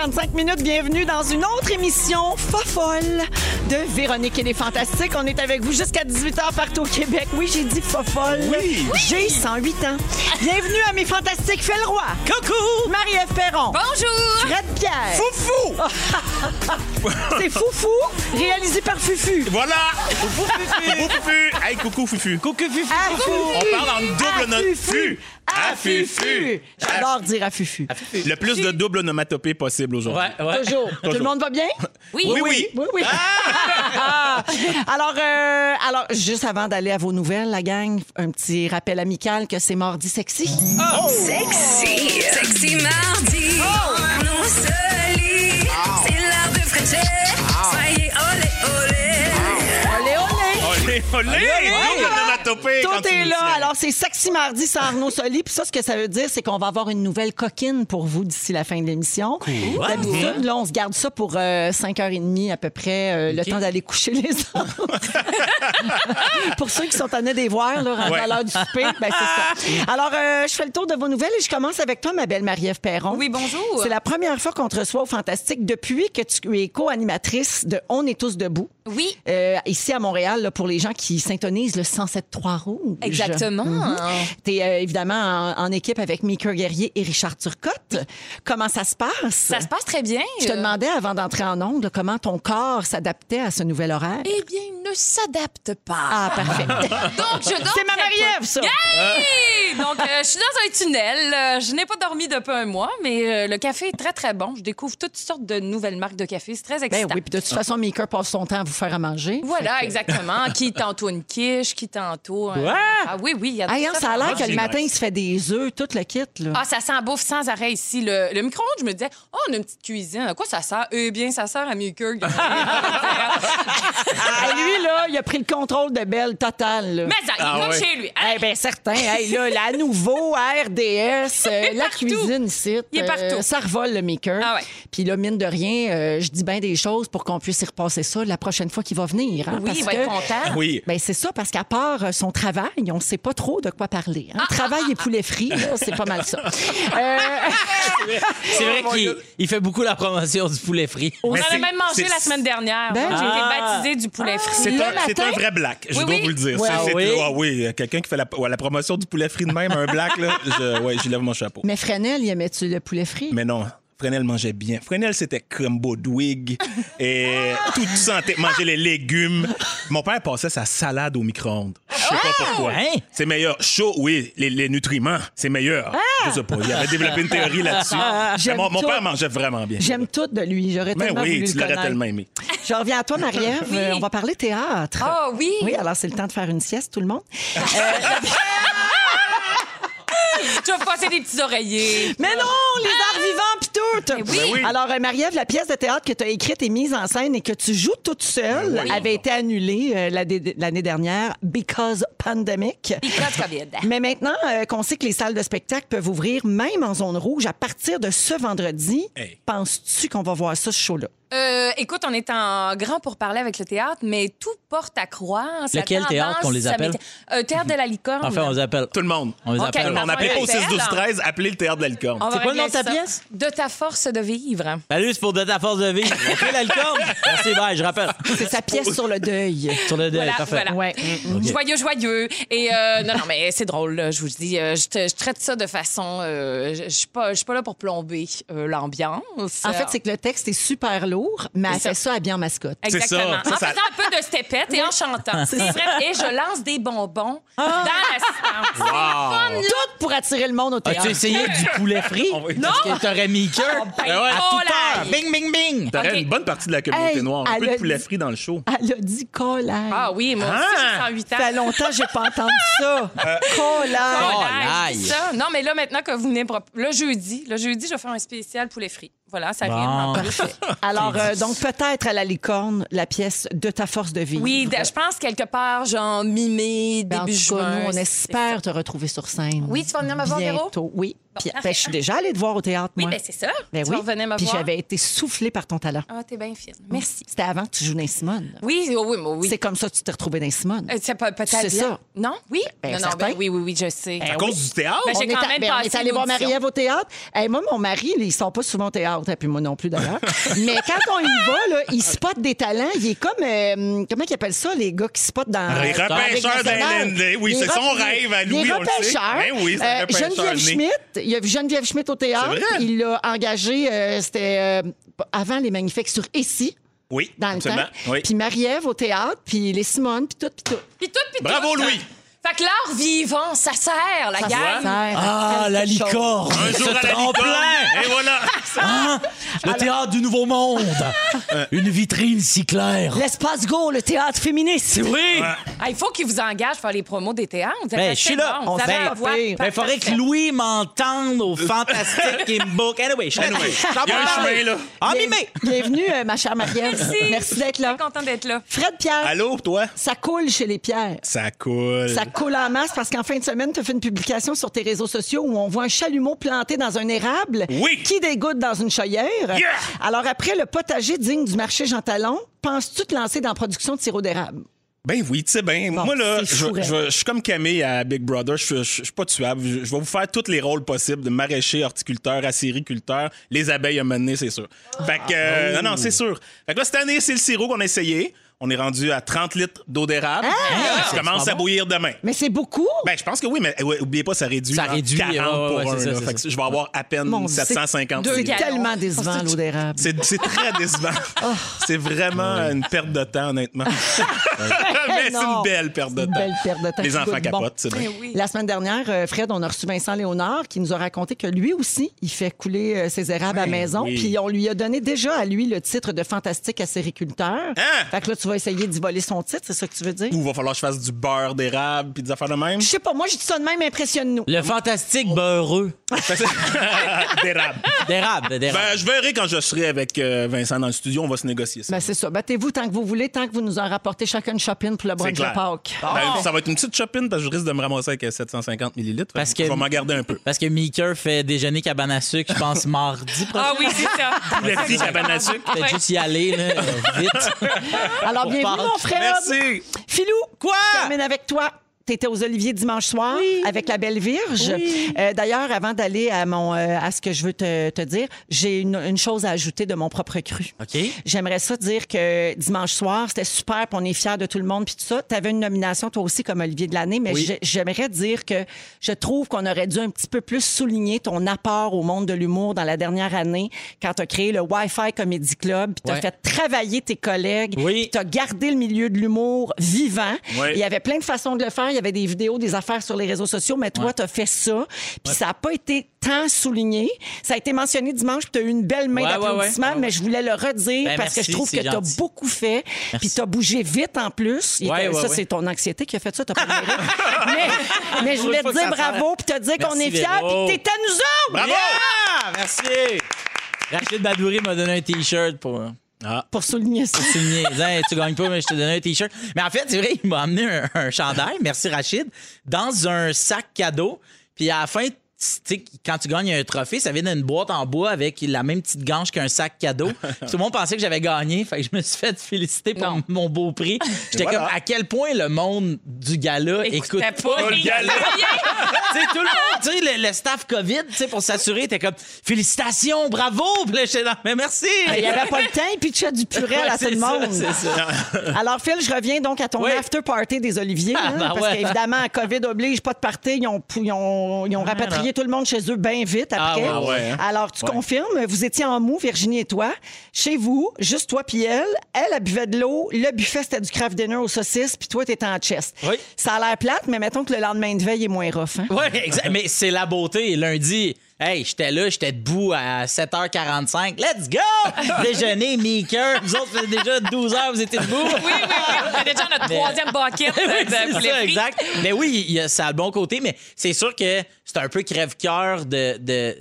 15h55 minutes. Bienvenue dans une autre émission fofolle de Véronique et les Fantastiques. On est avec vous jusqu'à 18h partout au Québec. Oui, j'ai dit fofolle. Oui. J'ai 108 ans. Bienvenue à mes Fantastiques. Fais le roi. Coucou. Marie-Ève Perron. Bonjour! Fred Pierre. Foufou! C'est Foufou, réalisé par Fufu. Voilà! Foufou, Fufu! Fufu! Hey, coucou, Fufu! Coucou Fufu. Ah, On parle en double À note. Fufu. À Fufu. J'adore dire à Fufu. Le plus de double onomatopée possible aujourd'hui. Toujours. Tout le monde va bien? Oui, Oui, oui. Oui, oui. alors, euh, alors, juste avant d'aller à vos nouvelles, la gang, un petit rappel amical que c'est mardi sexy. Sexy, sexy mardi. Arnaud Soli, c'est l'heure de. Olé! Olé, olé! Double onomatopée! quand Tout tu est nous là. tiens. Alors, c'est Sexy Mardi sans Arnaud Soli. Puis ça, ce que ça veut dire, c'est qu'on va avoir une nouvelle coquine pour vous d'ici la fin de l'émission. D'habitude, là, on se garde ça pour euh, 5h30 à peu près, euh, le temps d'aller coucher les autres. pour ceux qui sont tannés des voir, là, rendu à l'heure du souper, ben, c'est ça. Alors, euh, je fais le tour de vos nouvelles et je commence avec toi, ma belle Marie-Ève Perron. Oui, bonjour. C'est la première fois qu'on te reçoit au Fantastique depuis que tu es co-animatrice de On est tous debout. Oui, Euh, ici à Montréal, là, pour les gens qui syntonisent le 107.3 Rouge. exactement. Tu es évidemment en, en équipe avec Mika Guerrier et Richard Turcotte. Comment ça se passe? Ça se passe très bien. Je te Euh, demandais avant d'entrer en ondes comment ton corps s'adaptait à ce nouvel horaire? Eh bien, il ne s'adapte pas. Ah, parfait. Donc, je dors C'est ma Marie-Ève, ça! Hey! Donc, euh, je suis dans un tunnel. Euh, je n'ai pas dormi depuis un mois, mais euh, le café est très, très bon. Je découvre toutes sortes de nouvelles marques de café. C'est très Ben excitant. oui, puis de toute façon, Mika passe son temps vous faire à manger. Voilà, exactement. Qui tantôt une quiche, qui tantôt. un- Ah oui, oui. il Y a Hey, tout hein, ça a l'air que le matin, il se fait des œufs, tout le kit. Là. Ah, ça sent bouffe sans arrêt ici. Le, le micro-ondes, je me disais, oh, on a une petite cuisine. À quoi ça sert? Eh bien, ça sert à mieux que. Ah, lui, là, il a pris le contrôle de Belle total. là. Mais ça, il Ah chez lui. Eh bien, certain. Hey, là, la nouveau, RDS, euh, la cuisine ici. Il est euh, partout. ça revole le maker. Ah ouais. Puis là, mine de rien, euh, je dis bien des choses pour qu'on puisse y repasser ça la prochaine fois qu'il va venir. hein, Oui, parce il va que- être content. Oui. Ben c'est ça, parce qu'à part euh, son travail, on ne sait pas trop de quoi parler. Ah, hein. Travail et poulet frit, c'est pas mal ça. Euh, C'est vrai qu'il il fait beaucoup la promotion du poulet frit. On en a même mangé la semaine dernière. Ben J'ai été Ah. baptisé du poulet frit. C'est un, c'est matin? un vrai black, je Oui, dois oui. vous le dire. Ouais, oui. ah oui, quelqu'un qui fait la, ouais, la promotion du poulet frit de même, un black, là, je, ouais, lève mon chapeau. mais Fresnel, il aimait-tu le poulet frit? Mais non, Fresnel mangeait bien. Fresnel, c'était crumbo dwig et tout sentait manger les légumes. Mon père passait sa salade au micro-ondes. Je sais pas pourquoi. Hein? C'est meilleur. Chaud, oui, les, les nutriments, c'est meilleur. Je sais pas. Il avait développé une théorie là-dessus. Mais J'aime Mon, mon tout. père mangeait vraiment bien. J'aime tout de lui. J'aurais Mais tellement oui, voulu tu le l'aurais connaître. tellement aimé. Je reviens à toi, Marie-Ève. Euh, on va parler théâtre. Ah oui. Oui, alors c'est le temps de faire une sieste, tout le monde. Tu vas passer des petits oreillers. Mais non, les arts vivants Mais oui. Ben oui. Alors, euh, Marie-Ève, la pièce de théâtre que tu as écrite et mise en scène et que tu joues toute seule Ben oui. avait été annulée euh, l'année l'année dernière because pandemic. Because COVID. Mais maintenant euh, qu'on sait que les salles de spectacle peuvent ouvrir même en zone rouge à partir de ce vendredi, Hey. penses-tu qu'on va voir ça, ce show-là? Euh, écoute, on est en grand pour parler avec le théâtre, mais tout porte à croire. Lequel théâtre qu'on les appelle? Euh, théâtre de la licorne. Enfin, on les appelle. Tout le monde. On les appelle. ben, On appelait Ouais, au 6 12 13 appelez le théâtre de la licorne. C'est quoi le nom de ta pièce? De ta force de vivre. Salut, c'est pour de ta force de. OK, la licorne? Merci, bye, je rappelle. C'est sa pièce sur le deuil. Sur le deuil, Voilà, parfait. voilà. Ouais. Joyeux, joyeux. Et euh, non, non, mais c'est drôle, là, je vous dis. euh, je, te- je traite ça de façon. euh, je je suis pas, là pour plomber euh, l'ambiance. En fait, c'est que le texte est super lourd, mais elle fait ça bien en mascotte. C'est ça. Exactement. Ça, en ça- faisant un peu de stepette et en chantant. C'est vrai. Et je lance des bonbons dans l'assistance. C'est fun, tout pour attirer le monde au théâtre. As-tu essayé du poulet frit? On va- Parce que t'aurais mis cœur. Ben, Ah ouais. À oh toute là! heure. Bing, bing, bing. T'aurais une bonne partie de la communauté Hey, noire. Un peu de a poulet dit- frit dans le show. Elle a dit collage. Ah oui, moi aussi, Ah! j'ai 108 ans. Ça fait longtemps que j'ai pas entendu ça. Oh, Colaille. là, ça. Non, mais là, maintenant que vous venez... Le jeudi, le jeudi, je vais faire un spécial poulet frit. Voilà, ça Bon. rime. en plus. Alors, euh, donc, peut-être à la licorne, la pièce de ta force de vie. Oui, de- je pense quelque part, genre mi-mai, Ben, en début tout cas, juin. nous, on espère te retrouver sur scène. Oui, tu vas venir me voir, Véro? Bientôt, oui. Puis, parfait. ben, je suis déjà allée te voir au théâtre, Oui, moi. ben c'est ça. Ben tu oui. revenais me Puis voir. j'avais été soufflée par ton talent. Ah, t'es bien fine. Merci. C'était avant que tu joues dans Simone. Oui, oh, oui, moi, oui. C'est comme ça que tu t'es retrouvée dans Simone. Euh, C'est pas- peut-être C'est bien. ça. Non? Oui? Ben, non, non, certain. ben oui, oui, oui, je sais. À cause du théâtre? Ben, on j'ai est, quand même ben, on passé est allé voir. Marie-Ève au théâtre. Hey, moi, mon mari, il sort pas souvent au théâtre, et puis moi non plus d'ailleurs. Mais quand on y va, là, il spot des talents. Il est comme, euh, comment ils appellent ça, les gars qui spotent dans. Les repêcheurs d'LND. Oui, c'est son rêve à les Louis, on le sait. repêcheurs. Ben oui, Euh, Geneviève. Schmidt, il y a Geneviève Schmidt au théâtre. Il l'a engagé, euh, c'était euh, avant les Magnifiques sur Essie, Oui, dans le absolument. temps. Oui. Puis Marie-Ève au théâtre, puis les Simone, puis tout, puis tout. Puis tout, puis Bravo, tout. Louis. Fait que l'art vivant, ça sert, la Ça gang. sert à Ah, la licorne. Un jour Ce à la licorne. Et voilà. Hein? Le théâtre du Nouveau Monde. Une vitrine si claire. L'espace Go, le théâtre féministe. Oui. Ah, il faut qu'ils vous engagent pour faire les promos des théâtres. Vous Ben, je suis là. bon. On. Ben, il faudrait que. Louis m'entende au fantastique Game Book. Anyway, je suis Anyway, il y a un chemin, là. En Bien- mimé. Bienvenue, euh, ma chère Marie-Ève. Merci. d'être là. Très content d'être là. Fred Pierre, Allô, toi? ça coule chez les Pierres. Ça coule. Ça masse parce qu'en fin de semaine, tu as fait une publication sur tes réseaux sociaux où on voit un chalumeau planté dans un érable Oui. qui dégoûte dans une chaudière. Yeah. Alors après le potager digne du marché Jean Talon, penses-tu te lancer dans la production de sirop d'érable? Ben oui, tu sais bien. Moi, là, c'est je, fou, je- je suis comme Camille à Big Brother. Je, suis pas tuable. Je, vais vous faire tous les rôles possibles de maraîcher, horticulteur, acériculteur. Les abeilles à mener, c'est sûr. Fait que, euh, non, non, c'est sûr. Fait que là, cette année, c'est le sirop qu'on a essayé. On est rendu à 30 litres d'eau d'érable. ça commence à bouillir demain. Mais c'est beaucoup. Ben, je pense que oui, mais ouais, oubliez pas, ça réduit. Ça réduit, 40 ouais, pour un. ça, là. Fait que je vais avoir à peine Mon Dieu, 750 deux C'est tellement décevant, l'eau d'érable. C'est très décevant. C'est vraiment une perte de temps, honnêtement. Mais c'est une belle perte de une temps. belle perte de temps Les enfants bon. capotent, c'est bien. Ben oui. La semaine dernière, euh, Fred, on a reçu Vincent Léonard qui nous a raconté que lui aussi, il fait couler euh, ses érables à la maison. Puis on lui a donné déjà à lui le titre de fantastique acériculteur. Hein? Fait que là, tu vas essayer d'y voler son titre, c'est ça que tu veux dire? Ou va falloir que je fasse du beurre d'érable puis des affaires de même? Je sais pas, moi, je dis ça de même, impressionne-nous. Le fantastique beurreux. d'érable. D'érable, d'érable. Ben, je verrai quand je serai avec euh, Vincent dans le studio. On va se négocier ça. Ben, c'est ça. Battez-vous tant que vous voulez, tant que vous nous en rapportez chacun une shopping pour le brunch de. Pâques. Ben, ça va être une petite chopine parce que je risque de me ramasser avec euh, 750 millilitres. Parce que- je vais m'en garder un peu. Parce que Meeker fait déjeuner cabane à sucre, je pense, mardi prochain. Ah oui, c'est ça. Le petit cabane à sucre. Peut-être juste y aller, là, euh, vite. Alors, Pour bienvenue, mon frère. Merci. Philou, Quoi? je termine avec toi. Tu étais aux Oliviers dimanche soir avec la belle Vierge. Euh, D'ailleurs, avant d'aller à, mon, euh, à ce que je veux te, te dire, j'ai une, une chose à ajouter de mon propre cru. OK. J'aimerais ça dire que dimanche soir, c'était super, puis on est fiers de tout le monde, puis tout ça. Tu avais une nomination, toi aussi, comme Olivier de l'année, mais Oui. j'aimerais dire que je trouve qu'on aurait dû un petit peu plus souligner ton apport au monde de l'humour dans la dernière année quand tu as créé le Wi-Fi Comedy Club, puis tu as Ouais. fait travailler tes collègues, Oui. puis tu as gardé le milieu de l'humour vivant. Oui. Il y avait plein de façons de le faire. Il y avait des vidéos, des affaires sur les réseaux sociaux, mais toi, tu as fait ça. Puis ça n'a pas été tant souligné. Ça a été mentionné dimanche, puis tu as eu une belle main d'applaudissements, mais je voulais le redire Ben, parce que je trouve que tu as beaucoup fait. Puis tu as bougé vite en plus. Ça, c'est ton anxiété qui a fait ça. T'as pas mais, mais je voulais te dire bravo, puis te dire qu'on est fiers, puis que t'es à nous autres! Bravo! Yeah! Merci! Rachid Badouri m'a donné un T-shirt pour... Ah. Pour souligner ça. souligner. Hey, tu gagnes pas, mais je te donne un T-shirt. Mais en fait, c'est vrai, il m'a amené un, un chandail, merci Rachid, dans un sac cadeau. Puis à la fin, quand tu gagnes un trophée, ça vient d'une boîte en bois avec la même petite ganche qu'un sac cadeau. Puis tout le monde pensait que j'avais gagné. Fait que je me suis fait féliciter pour Non. mon beau prix. J'étais Voilà. comme, à quel point le monde du gala écoute pas le gala? tu tout le monde, tu sais, le, le staff COVID, tu sais, pour s'assurer, était comme félicitations, bravo. Puis là, j'étais là, mais merci. Il n'y avait pas le temps, il pitchait du purée à tout le monde. ça. Alors, Phil, je reviens donc à ton Oui. after party des Oliviers. Ah, hein, ben parce ouais. qu'évidemment, COVID oblige, pas de party. Ils ont, ils ont, ils ont rapatrié envoyé tout le monde chez eux bien vite après. Ah ouais, ouais, hein? Alors, tu Ouais. confirmes, vous étiez en mou, Virginie et toi. Chez vous, juste toi puis elle. Elle, elle buvait de l'eau. Le buffet, c'était du craft dinner aux saucisses, puis toi, t'étais en chest. Oui. Ça a l'air plate, mais mettons que le lendemain de veille est moins rough. Hein? Exact. Mais c'est la beauté. Lundi, hey, j'étais là, j'étais debout à 7h45. Let's go! Déjeuner, Meeker. Vous autres, déjà 12 h vous étiez debout. Oui, oui, oui. On est déjà notre troisième bucket Oui, de poulet ça, frit. exact. Mais oui, ça a le bon côté, mais c'est sûr que c'est un peu crève-cœur de, de,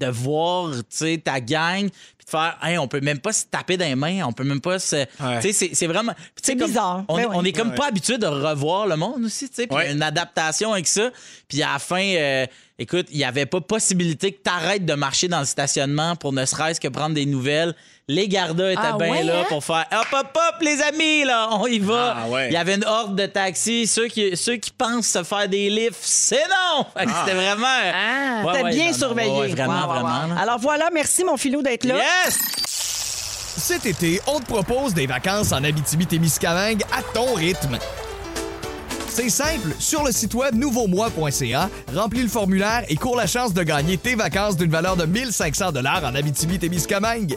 de voir tu sais, ta gang puis de faire hey, on peut même pas se taper dans les mains, on peut même pas se. C'est- c'est vraiment. C'est bizarre. On, Ben on oui. est comme pas habitué de revoir le monde aussi, tu sais, puis Ouais. une adaptation avec ça. Puis à la fin, euh, écoute, il y avait pas possibilité que tu arrêtes de marcher dans le stationnement pour ne serait-ce que prendre des nouvelles. Les gardas étaient Ah bien ouais, là hein? pour faire hop, hop, hop, les amis, là, on y va. Ah ouais. Il y avait une horde de taxis. Ceux qui, ceux qui pensent se faire des lifts, c'est non! C'était vraiment. Ah. Ouais, bien non, surveillé. ouais, vraiment, Wow, wow, wow. vraiment. Alors voilà, merci mon filou d'être là. Yes! Cet été, on te propose des vacances en Abitibi-Témiscamingue à ton rythme. C'est simple, sur le site web nouveaumois.ca, remplis le formulaire et cours la chance de gagner tes vacances d'une valeur de 1500 dollars en Abitibi-Témiscamingue.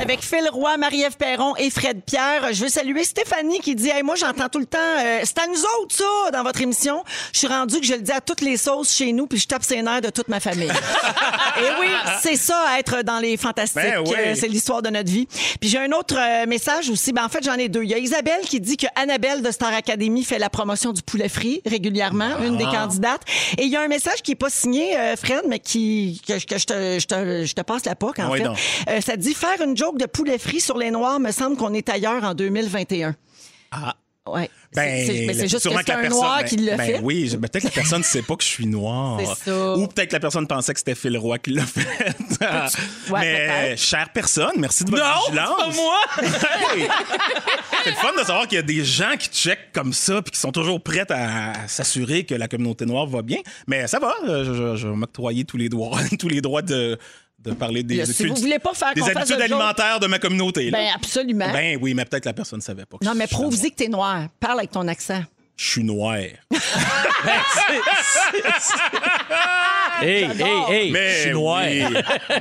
Avec Phil Roy, Marie-Ève Perron et Fred Pierre. Je veux saluer Stéphanie qui dit hey, Moi, j'entends tout le temps, euh, c'est à nous autres, ça, dans votre émission. Je suis rendu que je le dis à toutes les sauces chez nous, puis je tape ses nerfs de toute ma famille. et oui, c'est ça, être dans les fantastiques. Ben oui. Euh, c'est l'histoire de notre vie. Puis j'ai un autre euh, message aussi. Ben, en fait, j'en ai deux. Il y a Isabelle qui dit que Annabelle de Star Academy fait la promotion du poulet frit régulièrement, une Ah. des candidates. Et il y a un message qui est pas signé, euh, Fred, mais qui que, que je, te, je, te, je te passe la POC, en Oui, fait. ça dit faire une joke de poulet frit sur les Noirs, me semble qu'on est ailleurs en 2021. Ah. Ouais. Ben, C'est- juste que c'est la un personne- noir ben- qui l'a ben fait. Oui, ben, peut-être que la personne ne sait pas que je suis noir. C'est ça. Ou peut-être que la personne pensait que c'était Phil Roy qui l'a fait. Ouais, Mais, chère personne, merci de votre Non, vigilance. c'est pas moi! Hey! c'est le fun de savoir qu'il y a des gens qui checkent comme ça puis qui sont toujours prêts à, s'assurer que la communauté noire va bien. Mais ça va, euh, je, je, je vais m'octroyer tous les droits, tous les droits de, de parler des, si études- vous voulez pas faire des habitudes alimentaires de ma communauté. là. Ben, absolument. Ben oui, mais peut-être que la personne ne savait pas. que non, mais prouve-y que t'es noir. Parle avec ton accent. Je suis noir. Hey, hey, hey! Mais je suis noir. oui,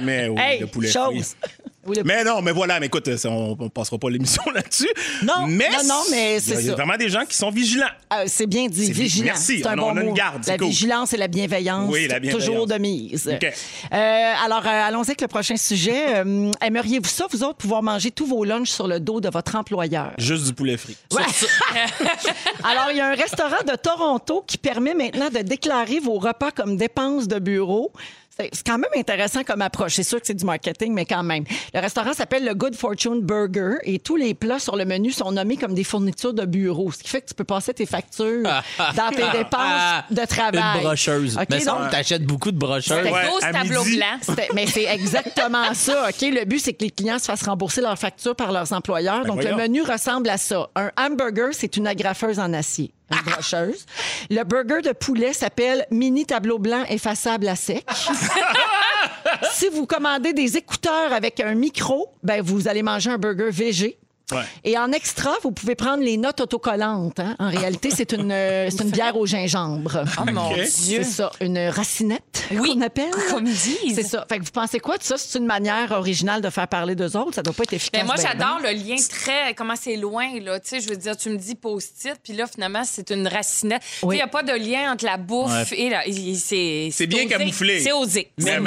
mais oui, Hey, le poulet chose. frit. Mais non, mais voilà, mais écoute, ça, on, on passera pas l'émission là-dessus. Non, mais non, non, c'est Il y a vraiment des gens qui sont vigilants. Euh, c'est bien dit, C'est vi- vigilant. merci, C'est un on- bon on a une garde, La cool. vigilance et la bienveillance. Oui, la bienveillance. Toujours de mise. OK. Euh, alors, euh, allons-y avec le prochain sujet. Euh, aimeriez-vous ça, vous autres, pouvoir manger tous vos lunchs sur le dos de votre employeur? Juste du poulet frit. Ouais. Alors, il y a un restaurant de Toronto qui permet maintenant de déclarer vos repas comme dépenses de bureau. C'est quand même intéressant comme approche. C'est sûr que c'est du marketing, mais quand même. Le restaurant s'appelle le Good Fortune Burger et tous les plats sur le menu sont nommés comme des fournitures de bureau, ce qui fait que tu peux passer tes factures dans tes dépenses de travail. Une brocheuse. OK, mais ça, donc- t'achètes beaucoup de brocheuses. C'était- Ouais, 12 à tableaux midi. blancs. C'était- Mais c'est exactement ça, OK? Le but, c'est que les clients se fassent rembourser leurs factures par leurs employeurs. Donc, voyons. le menu ressemble à ça. Un hamburger, c'est une agrafeuse en acier. Une brocheuse. Le burger de poulet s'appelle mini tableau blanc effaçable à sec. si vous commandez des écouteurs avec un micro, ben vous allez manger un burger VG. Ouais. Et en extra, vous pouvez prendre les notes autocollantes. hein. En réalité, c'est une, euh, c'est une bière au gingembre. Oh mon. Dieu. C'est ça, une racinette Oui, qu'on appelle. comme ils disent. C'est ça. Fait que vous pensez quoi de ça? C'est une manière originale de faire parler d'eux autres? Ça doit pas être efficace. Ben, moi, j'adore le lien très. Comment c'est loin, là. Tu sais, je veux dire, tu me dis post-it, puis là, finalement, c'est une racinette. Il Oui. n'y a pas de lien entre la bouffe Ouais. et la. C'est C'est bien osé. camouflé. C'est osé. Mais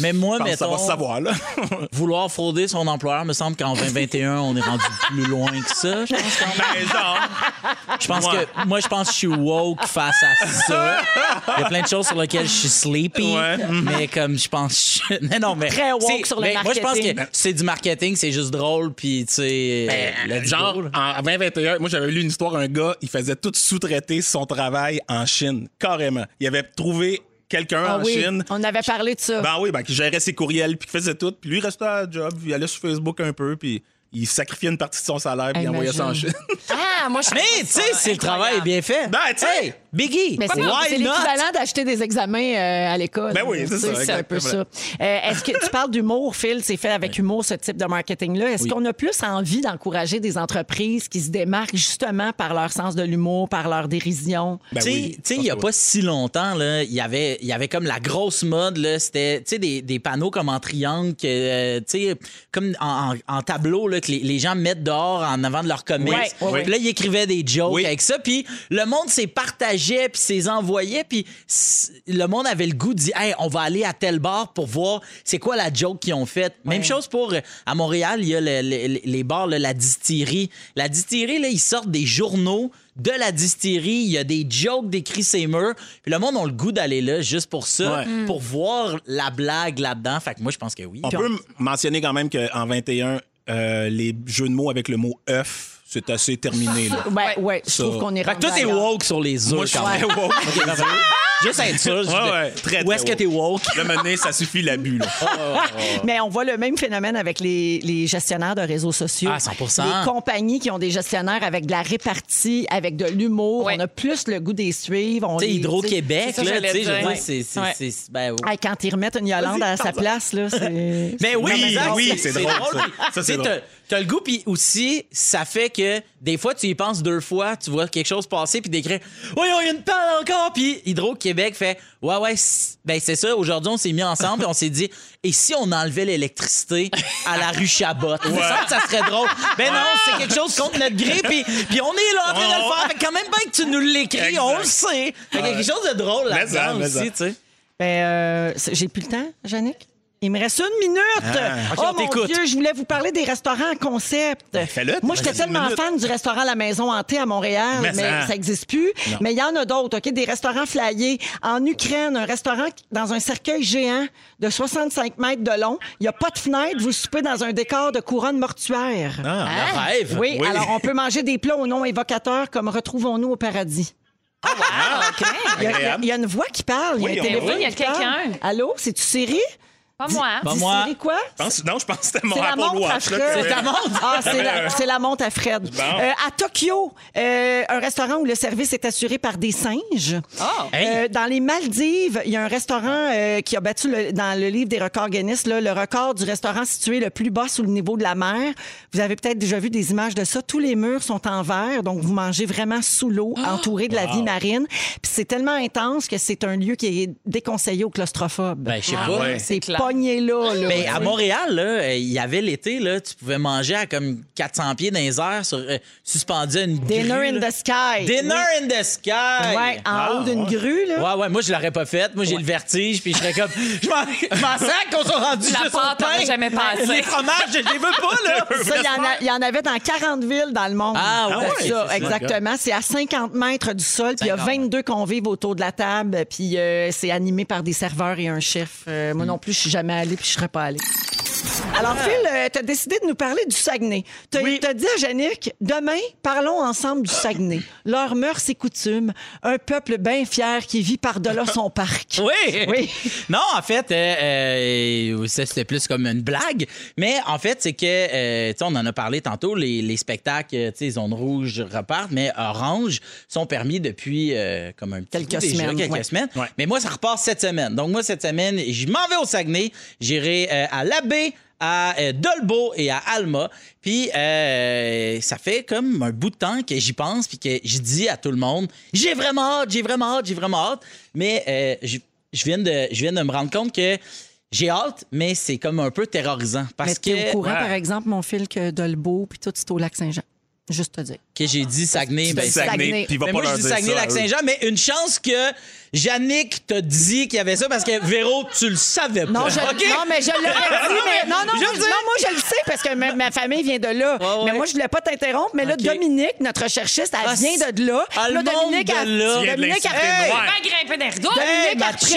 Mais moi, que ça va mettons- se savoir, là. Vouloir frauder son employeur, me semble qu'en 2021, on est rendu plus loin que ça. Je pense, quand même. ben, genre. Je pense Ouais. que moi, je pense que je suis woke face à ça. Il y a plein de choses sur lesquelles je suis sleepy, Ouais. mais comme je pense, je- non, non, mais Très woke c'est- sur le mais Moi, je pense que c'est du marketing, c'est juste drôle, puis tu sais, Ben, let's genre, go, là. en 2021, moi, j'avais lu une histoire, un gars, il faisait tout sous-traiter son travail en Chine, carrément. Il avait trouvé quelqu'un Ah en oui, Chine. on avait parlé de ça. Ben oui, ben, qui gérait ses courriels, puis qui faisait tout. Puis lui, il restait à la job, il allait sur Facebook un peu, puis il sacrifiait une partie de son salaire puis il envoyait ça en. Chine. Ah, moi, je Mais, tu sais, si le travail est bien fait. Ben, tu sais. Hey, Biggie, Mais c'est why c'est not? l'équivalent d'acheter des examens euh, à l'école. Ben oui, c'est ça, C'est un peu ça. Euh, Est-ce que tu parles d'humour, Phil? C'est fait avec humour, ce type de marketing-là. Est-ce Oui. qu'on a plus envie d'encourager des entreprises qui se démarquent justement par leur sens de l'humour, par leur dérision? Ben Tu sais, oui, tu sais, il n'y a pas si longtemps, là, il y avait, il y avait comme la grosse mode, là, c'était tu sais, des, des panneaux comme en triangle, euh, tu sais, comme en, en- en tableau, là, que les, les gens mettent dehors en avant de leur comics. Ouais, ouais, ouais. Puis là, ils écrivaient des jokes Oui. avec ça, puis le monde s'est partagé, puis s'est envoyé, puis le monde avait le goût de dire, hey, on va aller à tel bar pour voir c'est quoi la joke qu'ils ont faite. Même chose pour, euh, à Montréal, il y a le- le- les bars, là, la distillerie. La distillerie, là, ils sortent des journaux de la distillerie, il y a des jokes d'écrits ces murs, puis le monde a le goût d'aller là juste pour ça, Ouais. pour voir la blague là-dedans. Fait que moi, je pense que oui. On peut mentionner quand même qu'en 21, euh, les jeux de mots avec le mot œuf, c'est assez terminé. Là. Ouais, ouais, je Ça. trouve qu'on est Fait que toi, rendu t'es ailleurs. woke sur les Moi, œufs je suis quand même. très woke. Ok, parfait. Juste être sûr. je- Ouais, ouais, très, Où est-ce que t'es woke? Le mener, ça suffit l'abus. là. Mais on voit le même phénomène avec les, les gestionnaires de réseaux sociaux. Ah, 100%. Les compagnies qui ont des gestionnaires avec de la répartie, avec de l'humour. Ouais. On a plus le goût des suivre. On Tu sais, les- Hydro-Québec, C'est ça, là, j'allais tu sais, je veux dire. dire, c'est... c'est- Ouais. c'est- ben, Hey, quand ils remettent une Yolande à sa place, là, c'est. Ben oui, Oui, c'est drôle, ça. Ça, c'est Tu sais, drôle. t'as- T'as le goût, puis aussi, ça fait que des fois, tu y penses deux fois, tu vois quelque chose passer, puis d'écrire « Oui, il y a une panne encore! » Puis Hydro-Québec fait « Ouais, ouais, c'est- ben c'est ça, aujourd'hui, on s'est mis ensemble, et on s'est dit « Et si on enlevait l'électricité à la rue Chabot? Ça serait drôle. » Ben non, c'est quelque chose contre notre gré, puis, puis on est là en train de le faire. Fait quand même bien que tu nous l'écris, on le sait. Fait quelque chose de drôle là-dedans mais aussi, tu sais. Ben, euh, j'ai plus le temps, Yannick? Il me reste une minute. Ok, oh on mon. Dieu, je voulais vous parler des restaurants concept. fais-le, Moi, j'étais tellement fan du restaurant La Maison Hantée à Montréal, mais, Mais ça. n'existe plus. Mais il y en a d'autres, OK? Des restaurants flyés. En Ukraine, un restaurant dans un cercueil géant de 65 mètres de long. Il n'y a pas de fenêtre. Vous soupez dans un décor de couronne mortuaire. Le rêve. Oui, Oui. alors on peut manger des plats au nom évocateur comme Retrouvons-nous au paradis. Ah, OK. Il y, a, Agréable. il y a une voix qui parle. Il y a un téléphone il y a quelqu'un. Allô, c'est-tu Siri? Pas moi. Pas Dis moi. Siri quoi? Je pense- non, je pense que c'était mon C'est la Apple montre à Watch. C'est ta montre? Ah, c'est la, c'est la montre à Fred. Bon. Euh, à Tokyo, euh, un restaurant où le service est assuré par des singes. Ah. Hey. Euh, dans les Maldives, il y a un restaurant euh, qui a battu le- dans le livre des records Guinness là, le record du restaurant situé le plus bas sous le niveau de la mer. Vous avez peut-être déjà vu des images de ça. Tous les murs sont en verre, donc vous mangez vraiment sous l'eau, Ah! entouré de la vie marine. Puis c'est tellement intense que c'est un lieu qui est déconseillé aux claustrophobes. Ben, je sais Ah pas. ouais. c'est clair. Pogné là. là. Ben, à Montréal, là, euh, il y avait l'été, là, tu pouvais manger à comme 400 pieds dans les airs, sur, euh, suspendu à une Dinner grue, in là. the sky. Dinner Oui. in the sky! Ouais, en Ah, haut d'une ouais. grue, là. Ouais, ouais, moi, je l'aurais pas fait. Moi, j'ai le vertige, puis je serais comme. Je m'en je m'en sac qu'on soit rendu La pâte, pain. jamais pensé. Les fromages, je les veux pas, là. Ça, il y, en avait dans 40 villes dans le monde. Ah ouais, ça, ça. exactement. C'est à 50 mètres du sol, puis il y a 50. 22 convives autour de la table, puis euh, c'est animé par des serveurs et un chef. Euh, moi non plus, je suis jamais allée, puis je serais pas allée. Alors, Phil, tu as décidé de nous parler du Saguenay. Tu as Oui. dit à Yannick, demain, parlons ensemble du Saguenay. Leurs mœurs et coutumes, un peuple bien fier qui vit par-delà son parc. Oui. Oui. Non, en fait, euh, euh, ça c'était plus comme une blague. Mais en fait, c'est que, euh, tu sais, on en a parlé tantôt, les, les spectacles, euh, tu sais, zone rouge repartent, mais orange sont permis depuis euh, comme un petit Quelques déjà, semaines, quelques ouais. semaines. Ouais. Mais moi, ça repart cette semaine. Donc moi, cette semaine, je m'en vais au Saguenay. J'irai euh, à l'Abbé, à euh, Dolbeau et à Alma. Puis euh, ça fait comme un bout de temps que j'y pense puis que je dis à tout le monde, j'ai vraiment hâte, j'ai vraiment hâte, j'ai vraiment hâte. Mais euh, je, je viens de, je viens de me rendre compte que j'ai hâte, mais c'est comme un peu terrorisant parce Mais que au courant, Ouais. par exemple, mon fil, que Dolbeau, puis tout, c'est au lac Saint-Jean. Juste te dire. Que j'ai dit Saguenay. Ben, Saguenay. Saguenay. Puis il va Mais pas moi, je leur dis dire ça, Saguenay-Lac-Saint-Jean, mais une chance que Yannick t'a dit qu'il y avait ça parce que Véro, tu le savais pas. Non, je, OK? non mais je l'aurais dit. Mais, non, non, Je non, sais. moi, je le sais parce que ma, ma famille vient de là. Ouais, ouais. Mais moi, je voulais pas t'interrompre. Mais là, OK. Dominique, notre recherchiste, elle Ah, vient de là. Ah, Là, Dominique, de là. Dominique, elle- grimper des rideaux. Dominique, Hey, elle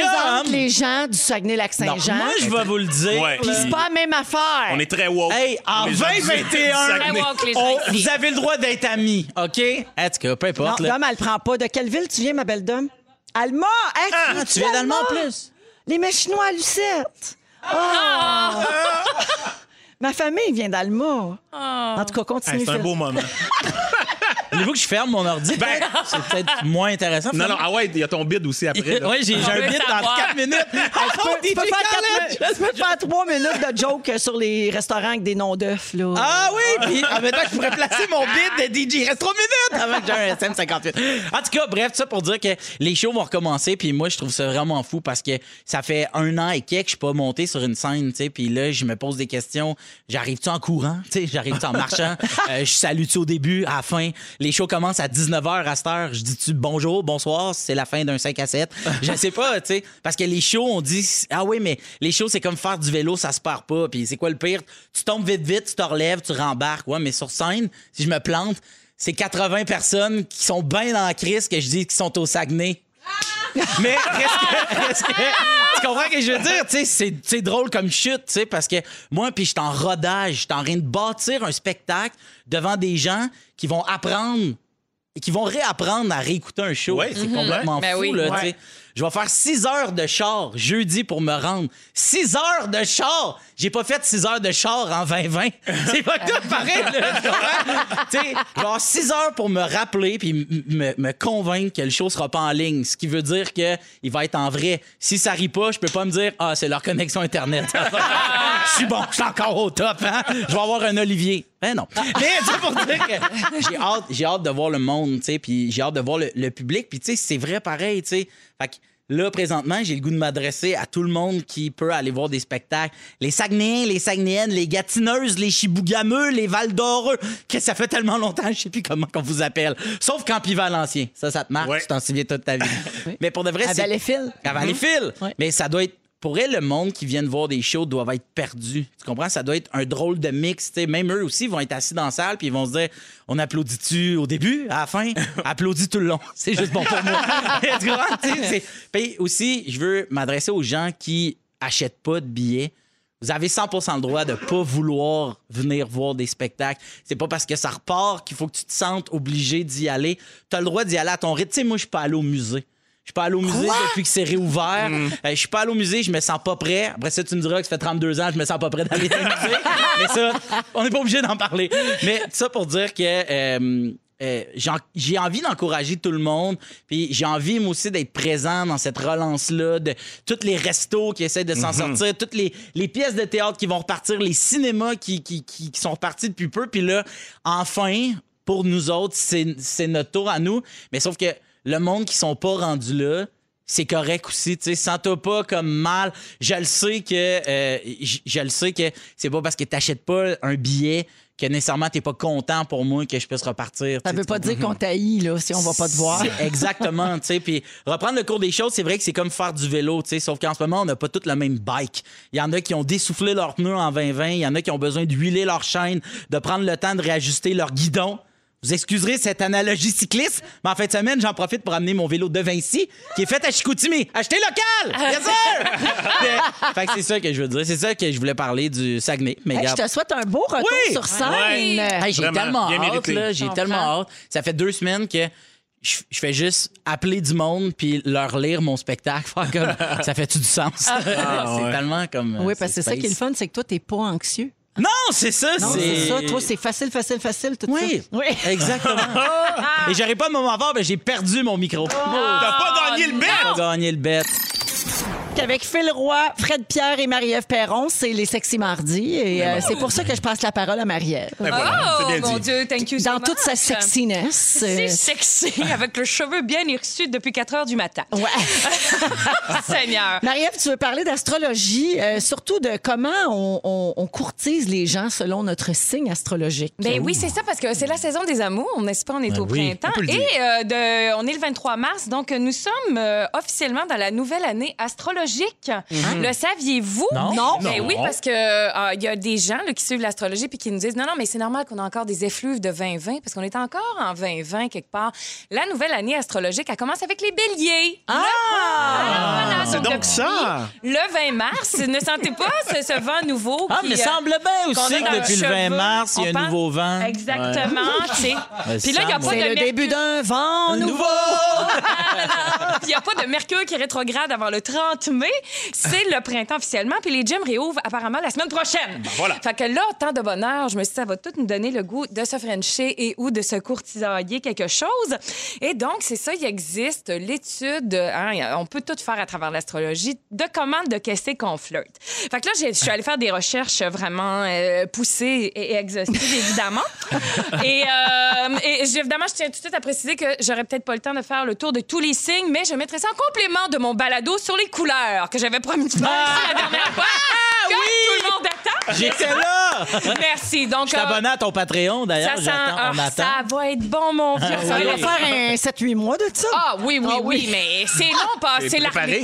chum. les gens du Non, Saguenay-Lac-Saint-Jean. moi, je vais vous le dire. Ouais. Puis c'est pas la même affaire. On est très woke. Hey, en Les gens du- 2021, du Saguenay. Très woke, les gens on- ici. vous avez le droit d'être amis, OK? En tout cas, peu Non, importe. là. Dom, elle prend pas. De quelle ville tu viens, ma belle Dom? Alma! Hey, Ah, tu viens d'Allemand en plus? Les Mets chinois à Lucette. Ah! Oh. Ma famille vient d'Alma. En tout cas, Hey, continue. c'est un Phil. beau moment. Voulez-vous que je ferme mon ordi? Ben- c'est peut-être moins intéressant. non, non, ah ouais, il y a ton bid aussi après. Oui, j'ai j'ai un bit dans savoir. 4 minutes. Tu peux, tu peux faire quatre- tu peux faire trois minutes de joke sur les restaurants avec des noms d'œufs. là. Ah oui, puis en même temps, je pourrais placer mon bit de DJ. Il reste 3 minutes avant que j'ai un SM58. En tout cas, bref, ça pour dire que les shows vont recommencer. Puis moi, je trouve ça vraiment fou parce que ça fait un an et quelques que je suis pas monté sur une scène. tu sais. Puis là, je me pose des questions. J'arrive-tu en courant? Tu sais, J'arrive-tu en marchant? Euh, je salue-tu au début, à la fin? Les shows commencent à 19h à cette heure. Je dis-tu bonjour, bonsoir? C'est la fin d'un 5 à 7. Je sais pas, tu sais. Parce que les shows, on dit, ah oui, mais les shows, c'est comme faire du vélo, ça se perd pas. Puis c'est quoi le pire? Tu tombes vite, vite, tu te relèves, tu rembarques. Ouais, mais sur scène, si je me plante, c'est 80 personnes qui sont bien dans la crise que je dis qui sont au Saguenay. Mais reste que, tu comprends ce que je veux dire? Tu sais, c'est, c'est drôle comme chute, tu sais, parce que moi, puis je suis en rodage, je suis en train de bâtir un spectacle devant des gens qui vont apprendre et qui vont réapprendre à réécouter un show. Ouais, c'est complètement fou, oui. là, Ouais. tu sais. Je vais faire 6 heures de char jeudi pour me rendre. 6 heures de char! J'ai pas fait 6 heures de char en 2020. C'est pas tout pareil, tu sais, avoir 6 heures pour me rappeler puis me convaincre que le show sera pas en ligne. Ce qui veut dire que il va être en vrai. Si ça rit pas, je peux pas me dire, ah, c'est leur connexion Internet. Je suis bon, je suis encore au top, hein? Je vais avoir un Olivier. Ben non. Mais c'est pour dire que j'ai hâte, j'ai hâte de voir le monde, tu sais, puis j'ai hâte de voir le, le public. Puis tu sais, c'est vrai pareil, tu sais. Fait que là, présentement, j'ai le goût de m'adresser à tout le monde qui peut aller voir des spectacles. Les Saguenayens, les Saguenayennes, les Gatineuses, les Chibougameux, les Val d'Oreux. Que ça fait tellement longtemps, je sais plus comment qu'on vous appelle. Sauf Campi Valencien. Ça, ça te marque, Ouais. tu t'en souviens toute ta vie. Mais pour de vrai, À c'est... Valleyfield. À Valleyfield. Ouais. Mais ça doit être. Pour elle, le monde qui vient voir des shows doivent être perdus. Tu comprends? Ça doit être un drôle de mix. Même eux aussi vont être assis dans la salle puis ils vont se dire on applaudit-tu au début, à la fin? Applaudit tout le long. C'est juste bon pour moi. tu comprends? Puis aussi, je veux m'adresser aux gens qui achètent pas de billets. Vous avez 100% le droit de pas vouloir venir voir des spectacles. C'est pas parce que ça repart qu'il faut que tu te sentes obligé d'y aller. Tu as le droit d'y aller à ton rythme. Tu sais, moi, je suis pas allé au musée. Je suis pas allé au musée depuis que c'est réouvert. Euh, je suis pas allé au musée, je me sens pas prêt. Après ça, tu me diras que ça fait 32 ans, je me sens pas prêt d'aller au musée. Mais ça, on n'est pas obligé d'en parler. Mais ça pour dire que euh, euh, j'ai en- j'ai envie d'encourager tout le monde. Puis j'ai envie, moi aussi, d'être présent dans cette relance-là, de tous les restos qui essaient de s'en sortir, toutes les, les pièces de théâtre qui vont repartir, les cinémas qui, qui, qui, qui sont repartis depuis peu. Puis là, enfin, pour nous autres, c'est notre tour à nous. Mais sauf que le monde qui sont pas rendus là, c'est correct aussi, tu sais, sens-toi pas comme mal. Je le sais que euh, je, je le sais que c'est pas parce que t'achètes pas un billet que nécessairement t'es pas content pour moi que je puisse repartir. Ça veut pas dire qu'on taillit, là, si on va pas te voir. Exactement, tu sais. Puis reprendre le cours des choses, c'est vrai que c'est comme faire du vélo, tu sais. Sauf qu'en ce moment, on n'a pas tous la même bike. Il y en a qui ont dessoufflé leurs pneus en 2020. Il y en a qui ont besoin d'huiler leur chaîne, de prendre le temps de réajuster leur guidon. Vous excuserez cette analogie cycliste, mais en fin de semaine, j'en profite pour amener mon vélo de Vinci, qui est fait à Chicoutimi. Achetez local! Bien sûr! Mais, fait que c'est ça que je veux dire. C'est ça que je voulais parler du Saguenay. Mais Hey, je te souhaite un beau retour Oui! sur scène. Ouais. Hey, j'ai Vraiment, tellement bien hâte, mérité. là. J'ai comprends. tellement hâte. Ça fait deux semaines que je, je fais juste appeler du monde puis leur lire mon spectacle. Faire comme, ça fait-tu du sens? c'est ouais. tellement comme. Oui, euh, parce que c'est ça qui est le fun, c'est que toi, t'es pas anxieux. Non, c'est ça. Non, c'est ça. Toi, c'est facile, facile, facile, tout Oui, ça. Oui. exactement. Et j'aurais pas de moment fort, mais j'ai perdu mon micro. T'as pas gagné le bet! J'ai pas gagné le bet. Avec Phil Roy, Fred Pierre et Marie-Ève Perron, c'est les sexy mardis. Et euh, c'est pour ça que je passe la parole à Marie-Ève. Ben voilà, Oh, bien mon dit. Dieu, thank you so Dans toute sa sexiness. C'est euh, sexy, avec le cheveu bien hirsu depuis 4 heures du matin. Ouais. Seigneur. Marie-Ève, tu veux parler d'astrologie, euh, surtout de comment on, on- on courtise les gens selon notre signe astrologique? Ben oui, c'est ça, parce que c'est la saison des amours, n'est-ce pas? On est Ben au oui, printemps. Et euh, de- on est le 23 mars, donc nous sommes euh, officiellement dans la nouvelle année astrologique. Le saviez-vous? Non. Ben Non. oui, parce que euh, il y a des gens là, qui suivent l'astrologie puis qui nous disent non, non, mais c'est normal qu'on a encore des effluves de 2020 parce qu'on est encore en 2020 quelque part. La nouvelle année astrologique, elle commence avec les béliers. Ah! Voilà, c'est donc ça. Le 20 mars, ne sentez pas ce, ce vent nouveau Ah, qui, mais euh, semble bien aussi que depuis le 20 cheveu. mars, il y a un pense- nouveau vent. Exactement, tu sais. Puis là, il n'y a pas C'est de le mercure. début d'un vent nouveau. Il n'y a pas de mercure qui est rétrograde avant le 30 mai. C'est le printemps officiellement. Puis les gyms réouvrent apparemment la semaine prochaine. voilà. Fait que là, tant de bonheur, je me suis dit, ça va tout nous donner le goût de se frencher et ou de se courtisailler quelque chose. Et donc, c'est ça, il existe l'étude, hein, on peut tout faire à travers l'astrologie, de comment de qu'est-ce qu'on flirte. Fait que là, je suis allée faire des recherches vraiment euh, poussées et, et exhaustives, évidemment. et, euh, et évidemment, je tiens tout de suite à préciser que j'aurais peut-être pas le temps de faire le tour de tous les signes, mais je mettrai ça en complément de mon balado sur les couleurs que j'avais promis de faire la dernière fois. que tout le monde attend. J'étais là! Merci. Donc, Je suis euh, abonné à ton Patreon, d'ailleurs. ça, sent- J'attends, ah, on attend. ça va être bon, mon vieux. Ah, Ça oui. va On faire un 7-8 mois de ça. ah oui, oui, Ah oui, oui. mais c'est long, pas. C'est C'est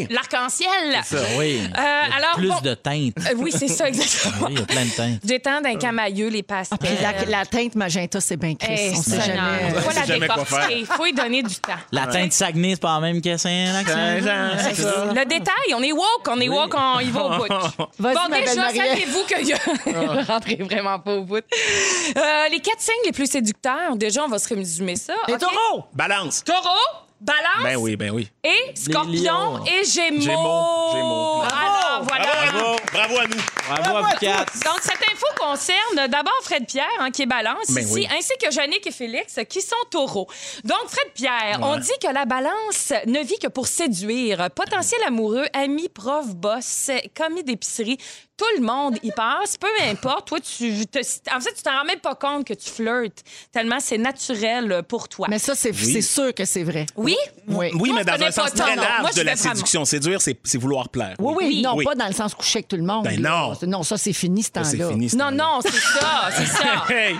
l'arc-en-ciel. Oui. Euh, alors, Plus bon, de teintes. euh, oui, c'est ça, exactement. Oui, il y a plein de teintes. J'ai tant d'un camailleux, les pastels. Puis la, la teinte magenta, c'est bien Chris. On sait jamais. Faut sait la décortiquer. Il faut y donner du temps. La teinte Saguenay, c'est pas la même que ça. Le détail, on est woke, on est woke, on y va au bout. Vas-y, bon, déjà, saviez-vous que je rentrez vraiment pas au bout. Euh, les quatre signes les plus séducteurs, déjà, on va se résumer ça. Les OK? taureaux! Balance. Taureau, balance Ben oui, ben oui. et scorpion et gémeaux. Gémeaux, gémeaux. Alors, voilà. Bravo, bravo à nous. Bravo à vous quatre. Donc, cette info concerne d'abord Fred Pierre, hein, qui est balance Ben ici, oui. ainsi que Jannick et Félix, qui sont taureaux. Donc, Fred Pierre, on dit que la balance ne vit que pour séduire. Potentiel amoureux, ami, prof, boss, commis d'épicerie, tout le monde y passe, peu importe. Toi, tu te, en fait, tu t'en rends même pas compte que tu flirtes, tellement c'est naturel pour toi. Mais ça, c'est sûr que c'est vrai. Oui? Oui. Oui, mais dans un sens très. Moi, large de la séduction. Séduire, c'est vouloir plaire. Oui, oui, non, Oui. pas dans le sens coucher avec tout le monde. Ben non. Non, ça, c'est fini, ce temps-là. C'est fini. ce Non, temps-là. non, c'est ça, c'est ça. Hey!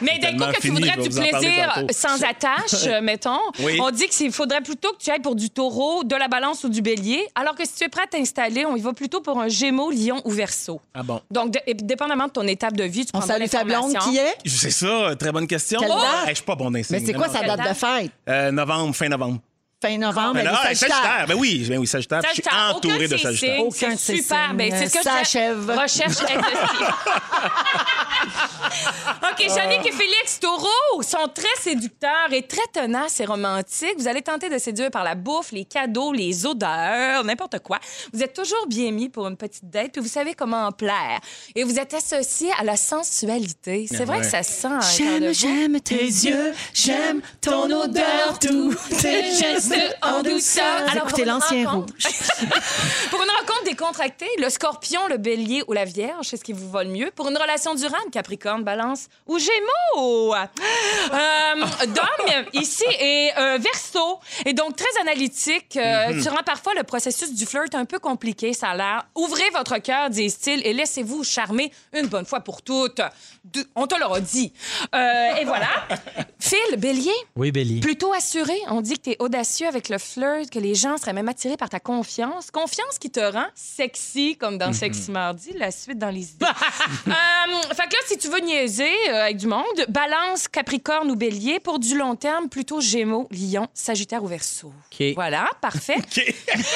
Mais d'un coup, que tu voudrais du plaisir sans attache, euh, mettons, Oui. on dit qu'il faudrait plutôt que tu ailles pour du taureau, de la balance ou du bélier, alors que si tu es prêt à t'installer, on y va plutôt pour un gémeaux, lion ou verso. Ah bon? Donc, de- et dépendamment de ton étape de vie, tu On prendras salue ta blonde l'information. qui est? C'est ça, très bonne question. Quelle Oh! date? Hey, je suis pas bon dans les Mais signes, c'est quoi non. sa date de fête? Euh, novembre, fin novembre. Fin novembre, Ben elle là, Sagittaire. Sagittaire. Ben oui, ben oui, Sagittaire. puis Je suis Sagittaire, entouré aucun de Sagittaire. signes, Aucun de c'est super. signes, Ben, c'est ce que je s'achève. Recherche exhaustive. OK, Jannick et Félix, taureaux, sont très séducteurs et très tenaces et romantiques. Vous allez tenter de séduire par la bouffe, les cadeaux, les odeurs, n'importe quoi. Vous êtes toujours bien mis pour une petite date, puis vous savez comment en plaire. Et vous êtes associé à la sensualité. C'est vrai ouais. que ça se sent. à l'intérieur de J'aime, vous. j'aime tes yeux, j'aime ton odeur, tous tes gestes en douceur. Alors, écoutez l'ancien rouge. Pour une rencontre décontractée, le scorpion, le bélier ou la vierge, c'est ce qui vous va le mieux? Pour une relation durable, capricorne, balance ou gémeaux? Euh, Dom, ici, est euh, verso. Et donc, très analytique. Euh, Tu rends parfois le processus du flirt un peu compliqué, ça a l'air. Ouvrez votre cœur, disent-ils, et laissez-vous charmer une bonne fois pour toutes. De- On te l'aura dit. Euh, et voilà. Phil, bélier? Oui, Bélier. Plutôt assuré, on dit que tu es audacieux avec le flirt, que les gens seraient même attirés par ta confiance. Confiance qui te rend sexy, comme Mhm. dans Sexy Mardi, la suite dans les idées. Euh, fait que là, si tu veux niaiser euh, avec du monde, balance, capricorne ou bélier. Pour du long terme, plutôt gémeaux, lion, sagittaire ou verseau. OK. Voilà, parfait.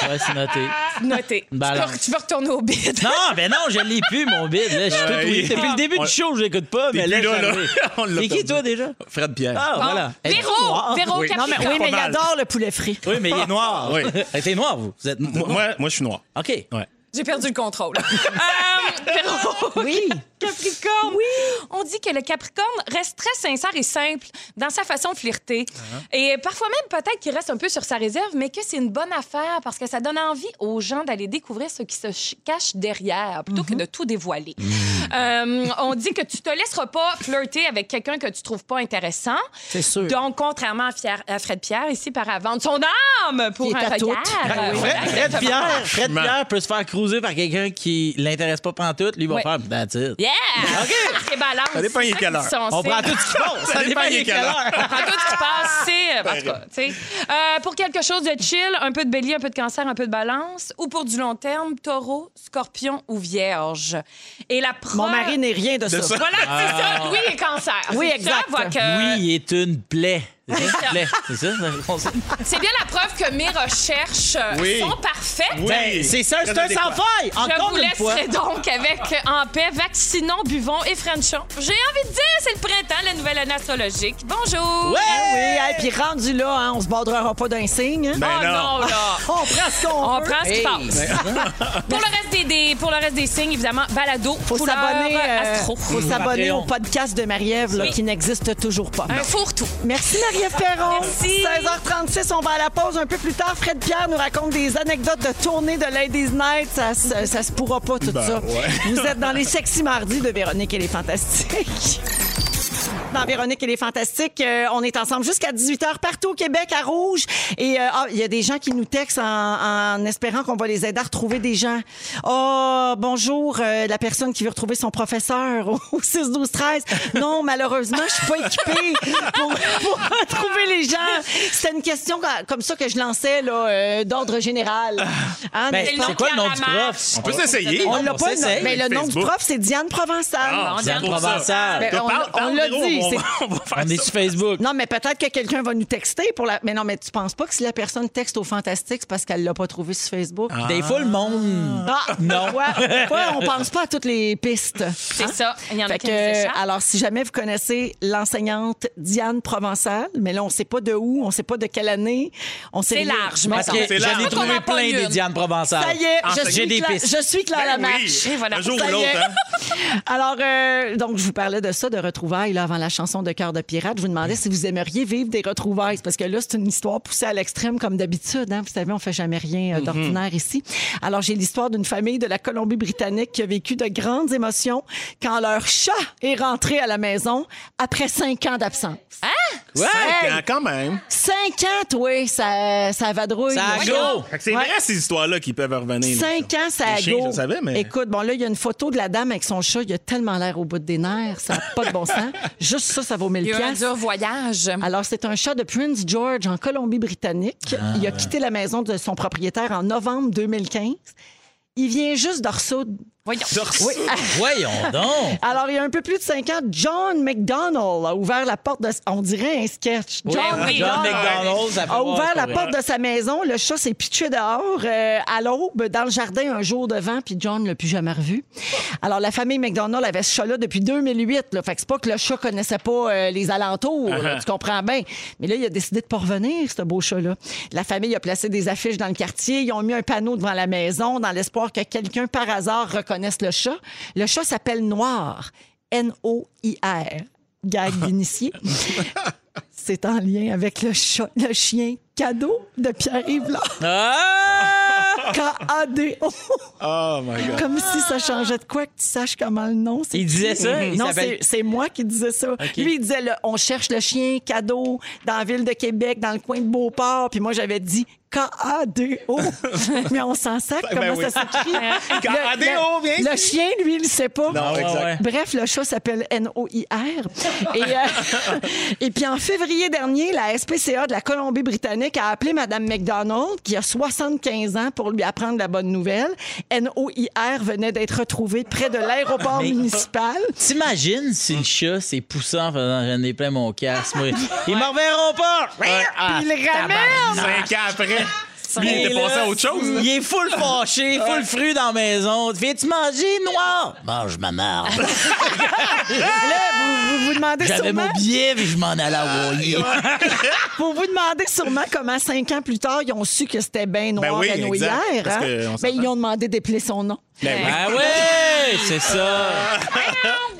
Ouais, c'est noté. Noté. Tu Balance. peux, tu peux retourner au bid. Non, ben non, je l'ai plus, mon bid. Là, je suis tout Depuis le début On- du show, je l'écoute pas, mais là, là, là. On l'a C'est qui, perdu. toi, déjà? Fred Pierre. Ah, Bon. voilà. Véro. Véro, Oui. Non, mais capricorne. oui, mais il adore le poulet Oui, mais il est noir. Oui. Elle était noir, vous. Vous êtes Moi, moi, moi, je suis noir. OK. Ouais. J'ai perdu le contrôle. Euh, Véro, Oui. Capricorne. Oui. On dit que le Capricorne reste très sincère et simple dans sa façon de flirter. Et parfois même, peut-être qu'il reste un peu sur sa réserve, mais que c'est une bonne affaire parce que ça donne envie aux gens d'aller découvrir ce qui se ch- cache derrière plutôt que de tout dévoiler. Euh, on dit que tu te laisseras pas flirter avec quelqu'un que tu trouves pas intéressant. C'est sûr. Donc, contrairement à, Fier- à Fred Pierre, ici, par vendre son âme pour un regard. Ben oui. voilà, Fred. Pierre, Fred. Pierre peut se faire cruiser par quelqu'un qui l'intéresse pas pantoute. Lui, il va faire that's it. Yeah! OK. balance. Ça dépend, il est C'est quelle ça heure. On c'est- prend tout ce qui passe. Ça dépend, il est quelle heure. On prend tout ce qui passe, c'est. En tout cas, tu sais. Euh, pour quelque chose de chill, un peu de bélier, un peu de cancer, un peu de balance. Ou pour du long terme, taureau, scorpion ou vierge. Et la preuve. Mon mari n'est rien de ça. ça. Voilà, c'est ça. Oui, et cancer. Oui, C'est ça, exact. voit que- Oui, il est une plaie. C'est ça? Bien la preuve que mes recherches euh, Oui. sont parfaites. Oui. Ben, c'est ça, c'est un sans faille! Je Encore vous une fois. laisserai donc avec euh, En paix, vaccinons, buvons et frenchons. J'ai envie de dire, c'est le printemps, la nouvelle année astrologique. Bonjour! Ouais! Oui, hey, puis rendu là, hein, on se bordera pas d'un signe. hein. Ben oh non. non, là! On prend ce qu'on On veut. prend ce qui Hey. passe. pour, le reste des, des- pour le reste des signes, évidemment, balado, Faut couleur, s'abonner, euh, astro. faut s'abonner Patreon. au podcast de Marie-Ève là, Oui. qui n'existe toujours pas. Un fourre-tout. Merci Marie-Ève Perron. Merci. 16h36, on va à la pause un peu plus tard. Fred Pierre nous raconte des anecdotes de tournée de Ladies Night. Ça, se- ça se pourra pas tout Ben, ça. ouais. Vous êtes dans les sexy mardis de Véronique et les Fantastiques. Dans Véronique et les Fantastiques, euh, on est ensemble jusqu'à 18h partout au Québec à Rouge. Et euh, ah, il y a des gens qui nous textent en, en espérant qu'on va les aider à retrouver des gens. Oh, bonjour, euh, la personne qui veut retrouver son professeur au, au 6, 12, 13. Non, malheureusement, je suis pas équipée pour, pour retrouver les gens. C'était une question comme ça que je lançais là, euh, d'ordre général. Hein, Ben, c'est quoi le nom du prof? On peut s'essayer. on on l'a pas. Mais le nom du prof, c'est Diane Provençal. Ah, Diane. Provençal. Ben, on- on l'a dit, c'est- on va faire On est ça. sur Facebook. Non, mais peut-être que quelqu'un va nous texter pour la. Mais non, mais tu penses pas que si la personne texte au Fantastique, c'est parce qu'elle l'a pas trouvé sur Facebook? Des fois, le monde. Ah, Non. Ouais, ouais, on pense pas à toutes les pistes. C'est ça. Il y en a Fait qui que, nous échappent. alors, si jamais vous connaissez l'enseignante Diane Provençal, mais là, on sait pas de où, on sait pas de quelle année, on sait C'est rien. large, Parce mettons. que C'est j'en ai Faut qu'on trouvé en pogne plein des une. Diane Provençal. Ça y est, je J'ai suis, des Cla- pistes. je suis Claire Ben Lamarche. oui. Et voilà. Un jour Ça ou l'autre, hein? Alors, euh, donc, je vous parlais de ça, de retrouvailles, là, avant la chanson de Cœur de pirate. Je vous demandais si vous aimeriez vivre des retrouvailles. Parce que là, c'est une histoire poussée à l'extrême, comme d'habitude. Hein? Vous savez, on fait jamais rien euh, d'ordinaire ici. Alors, j'ai l'histoire d'une famille de la Colombie-Britannique qui a vécu de grandes émotions quand leur chat est rentré à la maison après cinq ans d'absence. Ouais. Cinq? ans, quand même. Cinq ans, toi, ça, ça vadrouille. Ça C'est Ouais. vrai, ces histoires-là qui peuvent revenir. là. Cinq ans, ça a go. savais, mais- Écoute, bon, là, il y a une photo de la dame avec son chat. Il a tellement l'air au bout des nerfs. Ça n'a pas de bon sens. Juste ça, ça vaut 1000 Il y a eu un dur voyage. Alors, c'est un chat de Prince George en Colombie-Britannique. Il a quitté la maison de son propriétaire en novembre 2015. Il vient juste de. Voyons. Oui. Voyons donc. Alors, il y a un peu plus de cinq ans, John McDonald a ouvert la porte de... On dirait un sketch. John oui, John McDonald a ouvert la porte de sa maison. Le chat s'est pitché dehors euh, à l'aube dans le jardin un jour de vent, puis John l'a plus jamais revu. Alors, la famille McDonald avait ce chat-là depuis 2008. Là. Fait que c'est pas que le chat connaissait pas euh, les alentours, là, tu comprends bien. Mais là, il a décidé de pas revenir, ce beau chat-là. La famille a placé des affiches dans le quartier. Ils ont mis un panneau devant la maison dans l'espoir que quelqu'un, par hasard, reconnaisse le chat. Le chat s'appelle Noir. N-O-I-R. Gag d'initié. C'est en lien avec le, chat, le chien cadeau de Pierre-Yves. Ah! K-A-D-O. Oh my God. Comme si ça changeait de quoi que tu saches comment le nom. Il disait ça? Il non, c'est moi qui disais ça. Lui, il disait le- on cherche le chien cadeau dans la ville de Québec, dans le coin de Beauport. Puis moi, j'avais dit K-A-D-O. Mais on s'en sac, comment Ben oui. ça s'écrit. K-A-D-O, Le- bien le, sûr. le chien, lui, il le sait pas. Non, ouais, exact. ouais. Bref, le chat s'appelle N-O-I-R. Et, euh, et puis en février dernier, la SPCA de la Colombie-Britannique a appelé Mme McDonald, qui a 75 ans, pour lui apprendre la bonne nouvelle. N-O-I-R venait d'être retrouvé près de l'aéroport Mais- municipal. T'imagines si le chat s'est poussé en faisant j'en ai plein mon casque. Ils m'en reverront pas! Ah, il le ramène! Cinq ans après. Lui, il était passé à autre chose. là. Il est full fâché, full fru dans la maison. Viens-tu manger, noir? Mange ma marde. Là, vous vous, vous demandez J'avais sûrement... mon billet, puis je m'en allais à Hawaii. Vous vous demandez sûrement comment, cinq ans plus tard, ils ont su que c'était bien noir Ben oui, à Noyer. exact, parce que on Ben, ils ont demandé d'épeler son nom. Ben oui. Ah ouais, c'est ça.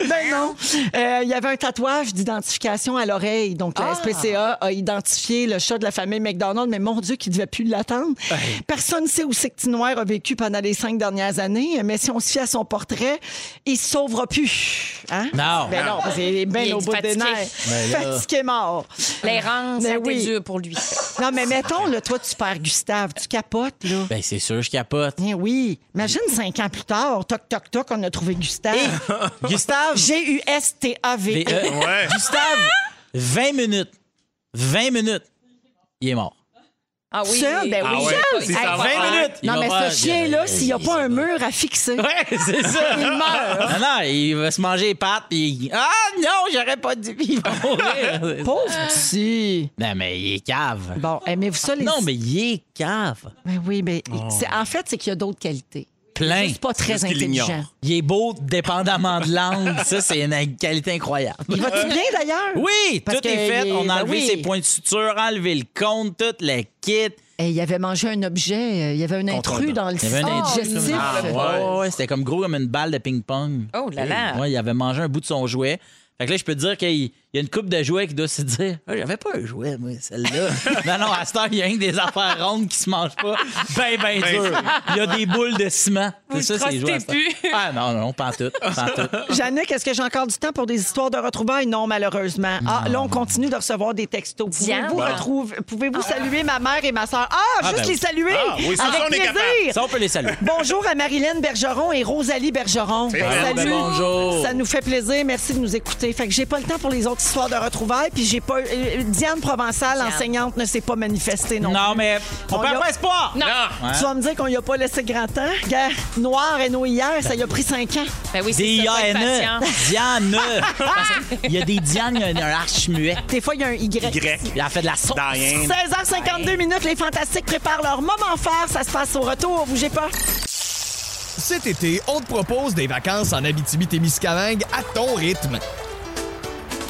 Ben non. Euh, Il y avait un tatouage d'identification à l'oreille. Donc, la Ah. SPCA a identifié le chat de la famille McDonald, mais mon Dieu, qui devait plus l'attendre. Personne ne sait où c'est que Tinoir a vécu pendant les cinq dernières années, mais si on se fie à son portrait, il se sauvera plus. Hein? Non. Ben non, parce qu'il est bien au bout des nerfs. Ben là. Fatigué mort. L'errance, Ben ça a oui. dur pour lui. Non, mais mettons, là, toi, tu perds Gustave, tu capotes, là. Ben, c'est sûr, je capote. Eh oui. Imagine cinq ans plus tard, toc, toc, toc, on a trouvé Gustave. Gustave, G-U-S-T-A-V. V- euh, Ouais. Gustave, 20 minutes. 20 minutes. Il est mort. Ah oui. Seul, ben Ah oui, ouais, seul? si ça Hey, va 20 faire- minutes. Il Non, va mais ce chien-là, s'il n'y a pas un mur à fixer, Ouais, c'est ça. il meurt. Non, non, il va se manger les pattes, puis Ah non, j'aurais pas dû. Il va mourir. Pauvre petit. Non, mais il est cave. Bon, aimez-vous ça, les... Non, mais il est cave. Ben oui, mais Oh. c'est- en fait, c'est qu'il y a d'autres qualités. Plein. C'est pas très Juste qu'il intelligent. l'ignore. Il est beau dépendamment de l'angle. Ça, c'est une qualité incroyable. Il va-tu bien, d'ailleurs? Oui, Parce tout est fait. On a ben enlevé oui. ses points de suture, enlevé le compte, tout le kit. Eh, il avait mangé un objet, euh, il y avait un intrus dans le Il y avait un digestif. Ah, ouais, ouais, c'était comme gros comme une balle de ping-pong. Oh là là. Ouais, il avait mangé un bout de son jouet. Fait que là, je peux te dire qu'il y a une coupe de jouets qui doit se dire Ah, J'avais pas un jouet, moi, celle-là. non, non, à cette heure, il y a rien que des affaires rondes qui se mangent pas. Ben, ben dur. Il y a des boules de ciment. Vous C'est ça, c'est les jouets. Ah, non, non, pas en tout. Tout. Jannick, est-ce que j'ai encore du temps pour des histoires de retrouvailles? Non, malheureusement. Ah, là, on continue de recevoir des textos. Diane? Pouvez-vous retrouver- pouvez-vous saluer ma mère et ma soeur? Ah, Ah, juste ben les saluer! Ah, oui, ça, Avec ça, on est plaisir! capable. Ça, on peut les saluer. Bonjour à Marilyn Bergeron et Rosalie Bergeron. Salut. Ben, bonjour. Ça nous fait plaisir. Merci de nous écouter. Fait que j'ai pas le temps pour les autres histoires de retrouvailles. Puis j'ai pas. euh, Diane Provençal, enseignante, ne s'est pas manifestée non, Non, mais on On perd y a- pas espoir. Non. Non. Tu vas me dire qu'on y a pas laissé grand temps? Gars, noir et no hier, ça y a pris cinq ans. Ben oui, c'est ça, faut être patient. D-I-A-N-E. E. Diane. Il y a des Diane, il y a un arche muet. Des fois, il y a un Y. Y. Il a fait de la sauce. Diane. 16h52 minutes, les Fantastiques préparent leur moment fort. Ça se passe au retour, bougez pas. Cet été, on te propose des vacances en Abitibi-Témiscamingue à ton rythme.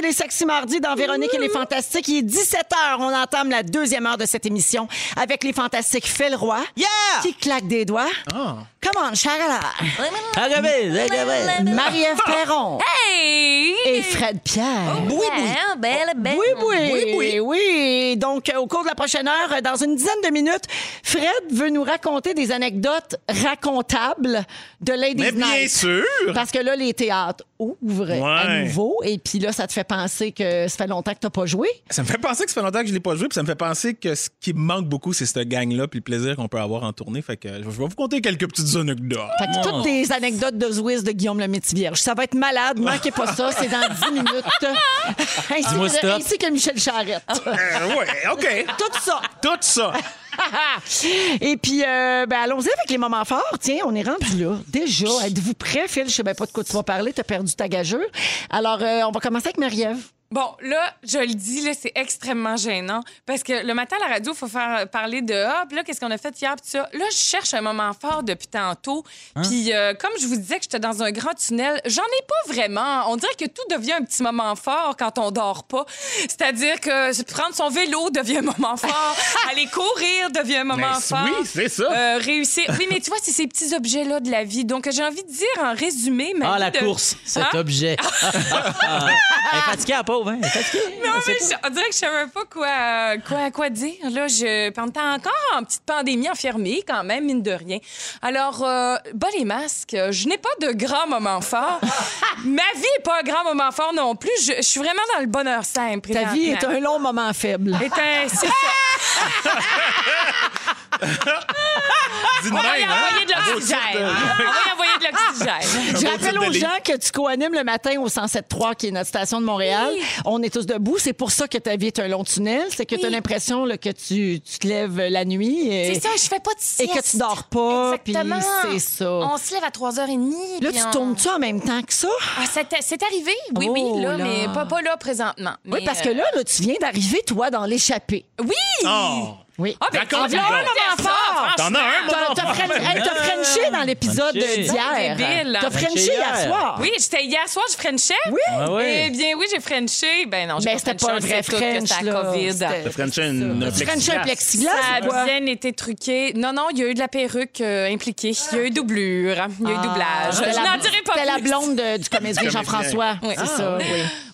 C'est les Sexy Mardis dans Véronique et les Fantastiques. Il est 17h. On entame la deuxième heure de cette émission avec les Fantastiques Phil Roy. Yeah! Qui claque des doigts. Come on, agabé. Marie-Ève Perron. Hey! Et Fred Pierre. Oui, oui. Belle, belle. Oui, oui, oui, oui. Donc, euh, au cours de la prochaine heure, euh, dans une dizaine de minutes, Fred veut nous raconter des anecdotes racontables de Ladies Mais bien Night. sûr. Parce que là, les théâtres ouvrent à nouveau. Et puis là, ça te fait penser que ça fait longtemps que tu n'as pas joué? Ça me fait penser que ça fait longtemps que je l'ai pas joué, puis ça me fait penser que ce qui me manque beaucoup, c'est cette gang-là, puis le plaisir qu'on peut avoir en tournée. Fait que je vais vous conter quelques petites anecdotes. Fait que toutes des anecdotes de Zwiz de Guillaume le Métivierge. Ça va être malade. Manquez pas ça. C'est dans 10 minutes. ainsi, que, stop. ainsi que Michel Charette. Euh, ouais, OK. Tout ça. Tout ça. Et puis, euh, ben, allons-y avec les moments forts. Tiens, on est rendu là. Déjà, êtes-vous prêts, Phil? Je sais même pas de quoi tu vas parler. Tu as perdu ta gageure. Alors, euh, on va commencer avec Marie-Ève. Bon, là, je le dis, là, c'est extrêmement gênant parce que le matin à la radio, il faut faire parler de ah, puis là, qu'est-ce qu'on a fait hier, puis ça. Là, je cherche un moment fort depuis tantôt. Puis, euh, comme je vous disais que j'étais dans un grand tunnel, j'en ai pas vraiment. On dirait que tout devient un petit moment fort quand on dort pas. C'est-à-dire que prendre son vélo devient un moment fort, aller courir devient un moment Mais fort. oui, c'est ça. Euh, réussir. Oui, mais tu vois, c'est ces petits objets-là de la vie. Donc, j'ai envie de dire en résumé. Ma Ah, la de- course, cet Hein? objet. Ah, Elle est fatiguée, la pauvre, hein? Fatiguée. Non, mais pas. je- on dirait que je savais pas quoi, quoi, quoi dire. Là, je, était encore en petite pandémie enfermée, quand même, mine de rien. Alors, euh, bas les masques, je n'ai pas de grand moment fort. Ma vie n'est pas un grand moment fort non plus. Je, je suis vraiment dans le bonheur simple. Ta vie est un long moment faible. Un-. Dis On va y même, hein? envoyer de l'oxygène. On va y envoyer de l'oxygène. Je rappelle aux gens que tu co-animes le matin au 107.3, qui est notre station de Montréal. On est tous debout. C'est pour ça que ta vie est un long tunnel. C'est que tu as l'impression là, que tu, tu te lèves la nuit. Et, C'est ça, je fais pas de et sieste. que tu dors pas. Puis Exactement. c'est ça. On se lève à 3h30. Là, tu on- tournes-tu en même temps que ça? Ah, c'est c'est arrivé, oui, Oh oui, là, là. mais pas, pas là présentement. Oui, parce que euh, là, là, tu viens d'arriver, toi, dans l'échappée. Oui! Oh. Oui. Ah, ben, une bonne. de dire ça, fort. T'en as un, T'as moment t'as t'as Frenché dans l'épisode d'hier. T'as Frenché hier soir. Oui, j'étais hier soir, je frenchais. Oui. Ah. Eh bien, oui, j'ai frenché. Ben non, j'ai c'était pas un vrai que French, c'était là. la COVID. Une Tu Frenché un plexiglas Ça a bien été truqué. Non, non, il y a eu de la perruque euh, impliquée. Il y a eu doublure. Il y a eu doublage. C'était Je n'en dirai pas C'était la plus. blonde de- du comédien Jean-François. Oui. C'est ça, oui.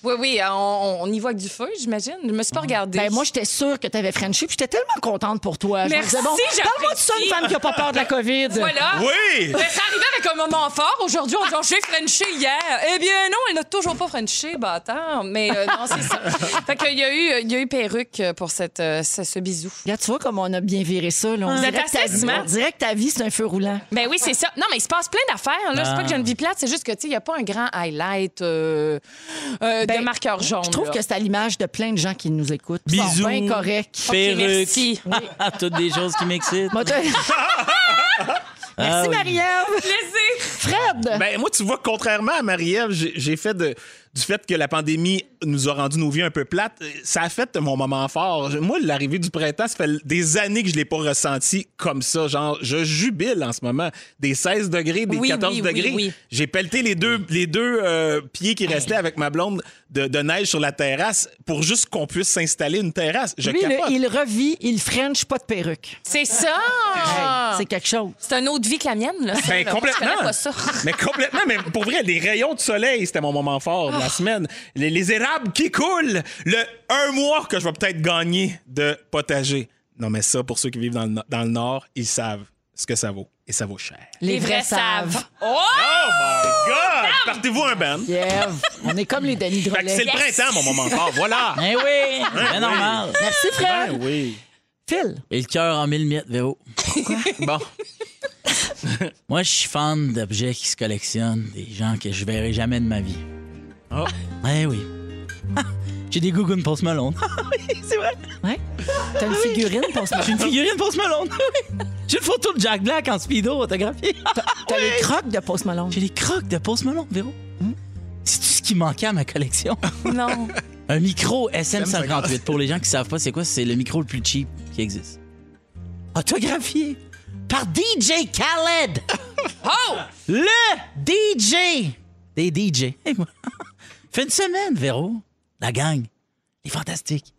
Oui, oui, on, y voit avec du feu, j'imagine. Je me suis pas regardée. Ben, moi, j'étais sûre que tu avais Frenché, puis j'étais tellement contente pour toi. Je me Merci, disais, bon, parle-moi de ça, une femme qui n'a pas peur de la COVID. Voilà. Oui! Ben, ça arrivait avec un moment fort. Aujourd'hui, on dit, j'ai Frenché hier. Eh bien, non, elle n'a toujours pas Frenché. Bah, attends. Mais euh, non, c'est ça. fait qu'il y a eu, il y a eu perruque pour cette, euh, ce, ce bisou. Regarde, tu vois comme on a bien viré ça. Là. On, dirait que ta vie, on dirait que ta vie, c'est un feu roulant. Ben oui, c'est ça. Non, mais il se passe plein d'affaires. Là, c'est pas que j'ai une vie plate, c'est juste que, tu sais, il n'y a pas un grand highlight euh, euh, Ben, de marqueur jaune. Je trouve là. que c'est à l'image de plein de gens qui nous écoutent. Ils sont Bisous. bien corrects. Perruque. merci. Toutes des choses qui m'excitent. Moi, t'as- Merci, Ah oui. Marie-Ève. Plaisir. Fred. Ben, moi, tu vois, contrairement à Marie-Ève, j'ai j'ai fait de, du fait que la pandémie nous a rendu nos vies un peu plates, euh, ça a fait mon moment fort. Moi, l'arrivée du printemps, ça fait des années que je l'ai pas ressenti comme ça. Genre, je jubile en ce moment. Des 16 degrés, des Oui, 14 oui, oui, degrés. oui. J'ai pelleté les deux, les deux euh, pieds qui restaient avec ma blonde de, de neige sur la terrasse pour juste qu'on puisse s'installer une terrasse. Je Lui, il revit, il French, pas de perruque. C'est ça. C'est quelque chose. C'est une autre vie que la mienne, là. Ben, complètement. pas ça. Mais complètement. Mais pour vrai, les rayons de soleil, c'était mon moment fort de la semaine. Les, les érables qui coulent. Le un mois que je vais peut-être gagner de potager. Non, mais ça, pour ceux qui vivent dans le, dans le Nord, ils savent ce que ça vaut. Et ça vaut cher. Les, vrais savent. Oh! Oh my God! Partez-vous un band. Yev. On est comme les Denis Fait que Drolet. c'est le printemps, mon moment fort. Voilà. Eh oui, c'est normal. Merci, Fred. Ben oui. Phil. Et le cœur en mille miettes, Véro. Bon. Moi, je suis fan d'objets qui se collectionnent, des gens que je verrai jamais de ma vie. Oh. Eh oui. J'ai des gougounes Post Malone. oui, c'est vrai. Ouais. T'as une figurine pour ce J'ai une figurine Post Malone. Oui. J'ai une photo de Jack Black en speedo autographiée. T'as les crocs de Post Malone. J'ai les crocs de Post Malone, Véro. C'est tout ce qui manquait à ma collection? Non. Un micro SM58. Pour les gens qui savent pas c'est quoi, c'est le micro le plus cheap qui existe. Autographié par DJ Khaled. Oh! Le DJ des DJ. Hey, moi. Fait une semaine, Véro. La gang. Les fantastiques.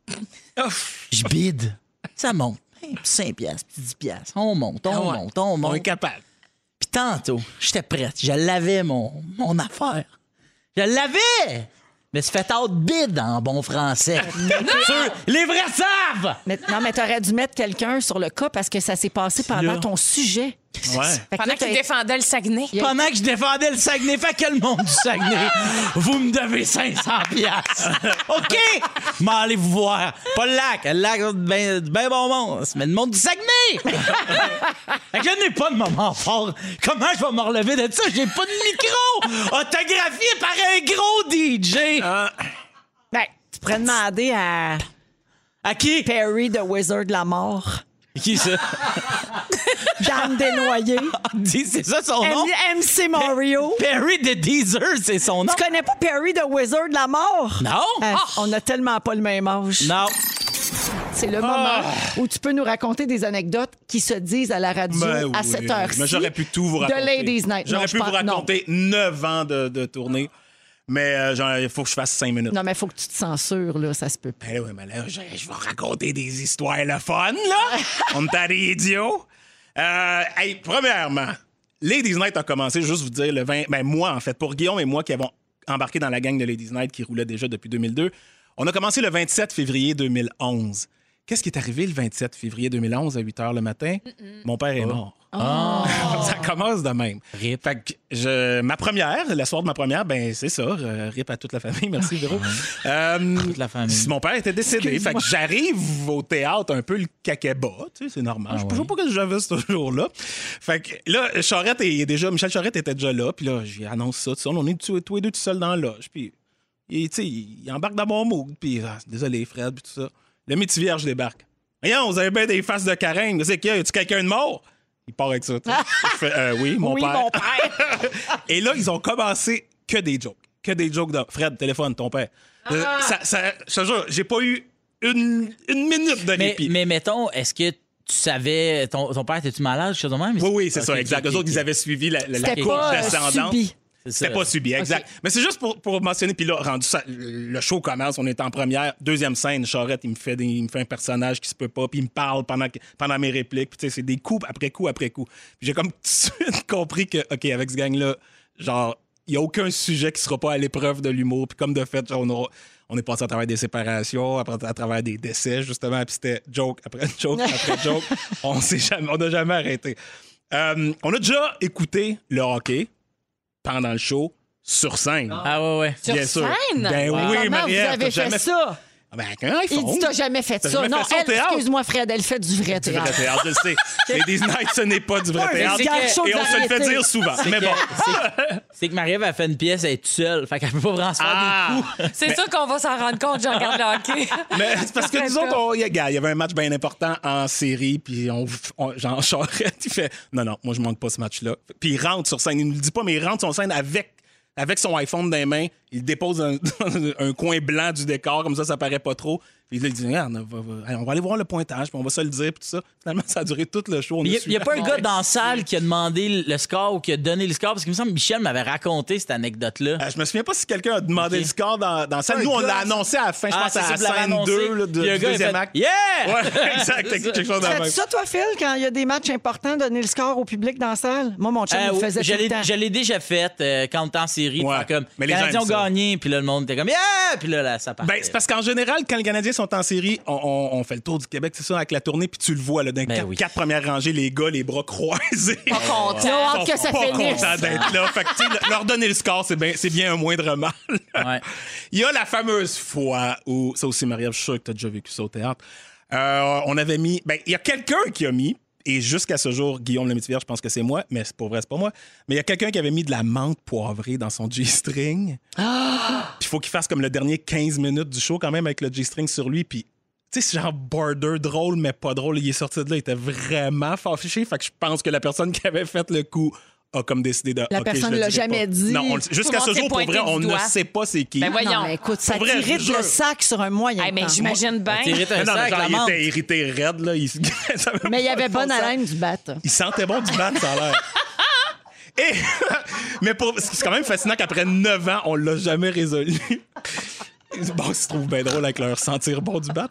Je bide. Ça monte. Hey, 5 piastres, puis 10 piastres. On monte, on Ah ouais. monte, on On monte. est capable. Puis tantôt, j'étais prête. Je l'avais, mon, mon affaire. Je l'avais! Mais se fait out bid en bon français. Sur- les vrais savent! Mais, non, mais t'aurais dû mettre quelqu'un sur le cas parce que ça s'est passé pendant Là. ton sujet. Ouais. Fait que Pendant là, qu'il défendait le Saguenay. Pendant que je défendais le Saguenay, fait que le monde du Saguenay, vous me devez 500 piastres. OK? Mais allez vous voir. Pas le lac. Le lac, c'est ben, ben bon monde. Mais le monde du Saguenay! fait que là, n'est pas de moment fort. Comment je vais me relever de ça? J'ai pas de micro! Autographié par un gros DJ! Ben, tu pourrais demander à À qui? Perry de Wizard de la mort. Qui ça? Dan Desnoyers. C'est ça son nom? M- MC Mario. Perry de Deezer, c'est son nom. Tu connais pas Perry de Wizard de la mort? Non? Euh, On a tellement pas le même âge. Non. C'est le moment où tu peux nous raconter des anecdotes qui se disent à la radio Ben à cette heure-ci. Mais j'aurais pu tout vous De raconter. Ladies Night. J'aurais je pu vous raconter 9 ans de, de tournée. Mais euh, genre, il faut que je fasse 5 minutes. Non, mais il faut que tu te censures, là, ça se peut pas. Ben oui, mais là, je, je vais raconter des histoires le fun, là. On à des idiots. Euh, hey, premièrement, Ladies Night a commencé, juste vous dire, le 20... Ben moi, en fait, pour Guillaume et moi qui avons embarqué dans la gang de Ladies Night qui roulait déjà depuis 2002, on a commencé le 27 février 2011. Qu'est-ce qui est arrivé le 27 février 2011 à 8 h le matin? Mon père est mort. ça commence de même. Rip. Fait que je, ma première, le soir de ma première, ben c'est ça. euh, rip à toute la famille. Merci, Véro. Euh, Toute la famille. Mon père était décédé. Fait que j'arrive au théâtre un peu le caqueba. Tu sais, c'est normal. je ne sais pas que j'avais ce jour-là. Fait que là, Charette est déjà, Michel Charette était déjà là. Puis là, j'ai annoncé ça. On est tous, tous les deux tout seuls dans la loge. Puis, il, tu sais, il embarque dans mon mood. Puis, ah, désolé, Fred, puis tout ça. Le métier vierge débarque. Voyons, vous avez bien des faces de carême. C'est qu'il y a, y a-tu quelqu'un de mort? Il part avec ça. tu. Je fais, Euh, oui, mon oui, père. mon père. Et là, ils ont commencé que des jokes. Que des jokes de Fred, téléphone, ton père. Euh, ça, ça- je te jure, j'ai pas eu une, une minute de Mais, répit. mais mettons, est-ce que tu savais, ton, ton père, était-tu malade, quelque chose de même? Oui, oui, c'est ça, exact. Eux autres, ils avaient suivi la, la, la courbe pas descendante. subi. C'était pas subi, exact. Mais c'est juste pour, pour mentionner, puis là, rendu ça, le show commence, on est en première, deuxième scène, Charette, il me fait, des- il me fait un personnage qui se peut pas, puis il me parle pendant, pendant mes répliques, puis tu sais, c'est des coups après coup après coup. Puis j'ai comme tout de suite compris que, OK, avec ce gang-là, genre, il y a aucun sujet qui sera pas à l'épreuve de l'humour, puis comme de fait, genre, on, aura- on est passé à travers des séparations, après, à travers des décès, justement, puis c'était joke après joke après joke. On s'est jamais, on n'a jamais arrêté. Euh, on a déjà écouté le hockey pendant le show sur scène. Ah, ouais, ouais. Sur Bien sûr. scène? Ben oui, Comment Marie-Ève, vous avez t'as fait jamais ça? Ah ben, avec un iPhone. Il dit t'as jamais fait ça. jamais non, fait ça au elle, théâtre? excuse-moi, Fred, elle fait du vrai Du vrai théâtre. théâtre, je le sais. Mais des nights, ce n'est pas du vrai théâtre. Et on se le fait dire souvent. Mais bon. C'est- C'est que Marie-Ève a fait une pièce, elle est toute seule. Fait qu'elle peut pas vraiment se faire Ah! des coups. C'est sûr qu'on va s'en rendre compte, je regarde le hockey. Mais c'est parce que nous autres, on- il y avait un match bien important en série, puis on, on- Jean Charest, il fait Non, non, moi, je manque pas ce match-là. Puis il rentre sur scène. Il ne le dit pas, mais il rentre sur scène avec, avec son iPhone dans les mains. Il dépose un, coin blanc du décor, comme ça, ça paraît pas trop. Puis là, il dit Regarde, on va, on va aller voir le pointage, puis on va se le dire, puis tout ça. Finalement, ça a duré tout le show. Il n'y a, pas un gars dans la salle qui a demandé le score ou qui a donné le score? Parce qu'il me semble que Michel m'avait raconté cette anecdote-là. Euh, je me souviens pas si quelqu'un a demandé le score dans, dans la. Un Nous, on l'a annoncé à la fin, je Ah, pense, à la scène annoncé. 2 là, de- du gars, il a deuxième fait, acte. Yeah! Ouais, exact, quelque chose de même. Fais-tu ça, toi, Phil, quand il y a des matchs importants, donner le score au public dans la salle? Moi, mon chum, Euh, il faisait je tout le l'ai- temps. je l'ai déjà fait euh, quand on était en série. Ouais. comme, Mais les Canadiens ont gagné, puis là, le monde était comme, yeah! Puis là, ça partait. Ben, c'est parce qu'en général, quand les Canadiens sont en série, on, on- on fait le tour du Québec, c'est ça, avec la tournée, puis tu le vois, là, dans les Ben quatre, oui. quatre premières rangées, les gars, les bras croisés. Pas content. Ils ont hâte Ils que ça pas finisse. contents d'être là. Fait que, leur donner le score, c'est bien, c'est bien un moindre mal. Ouais. Il y a la fameuse fois où, ça aussi, Marie-Ève, je suis sûr que tu as déjà vécu ça au théâtre. Euh, on avait mis, ben, il y a quelqu'un qui a mis, et jusqu'à ce jour, Guillaume le Métivier, je pense que c'est moi, mais c'est pour vrai, c'est pas moi. Mais il y a quelqu'un qui avait mis de la menthe poivrée dans son G-string. Puis il faut qu'il fasse comme le dernier 15 minutes du show quand même avec le G-string sur lui. Puis, tu sais, c'est genre border drôle, mais pas drôle. Il est sorti de là, il était vraiment fâché. Fait que je pense que la personne qui avait fait le coup a comme décidé de. La personne le l'a jamais pas. dit. Non, jusqu'à ce jour, pour vrai, on ne sait pas c'est qui. Ben voyons. Non, mais écoute, ça vrai, je le sac sur un moyen Hey, mais temps. j'imagine bien. Un non, sac, genre, il était irrité raide, là. Il, Mais il y avait bonne haleine du bat. Il sentait bon du bat, ça a l'air. Et, mais pour, c'est quand même fascinant qu'après 9 ans, on l'a jamais résolu. Bon, ils se trouvent bien drôle avec leur sentir bon du bat.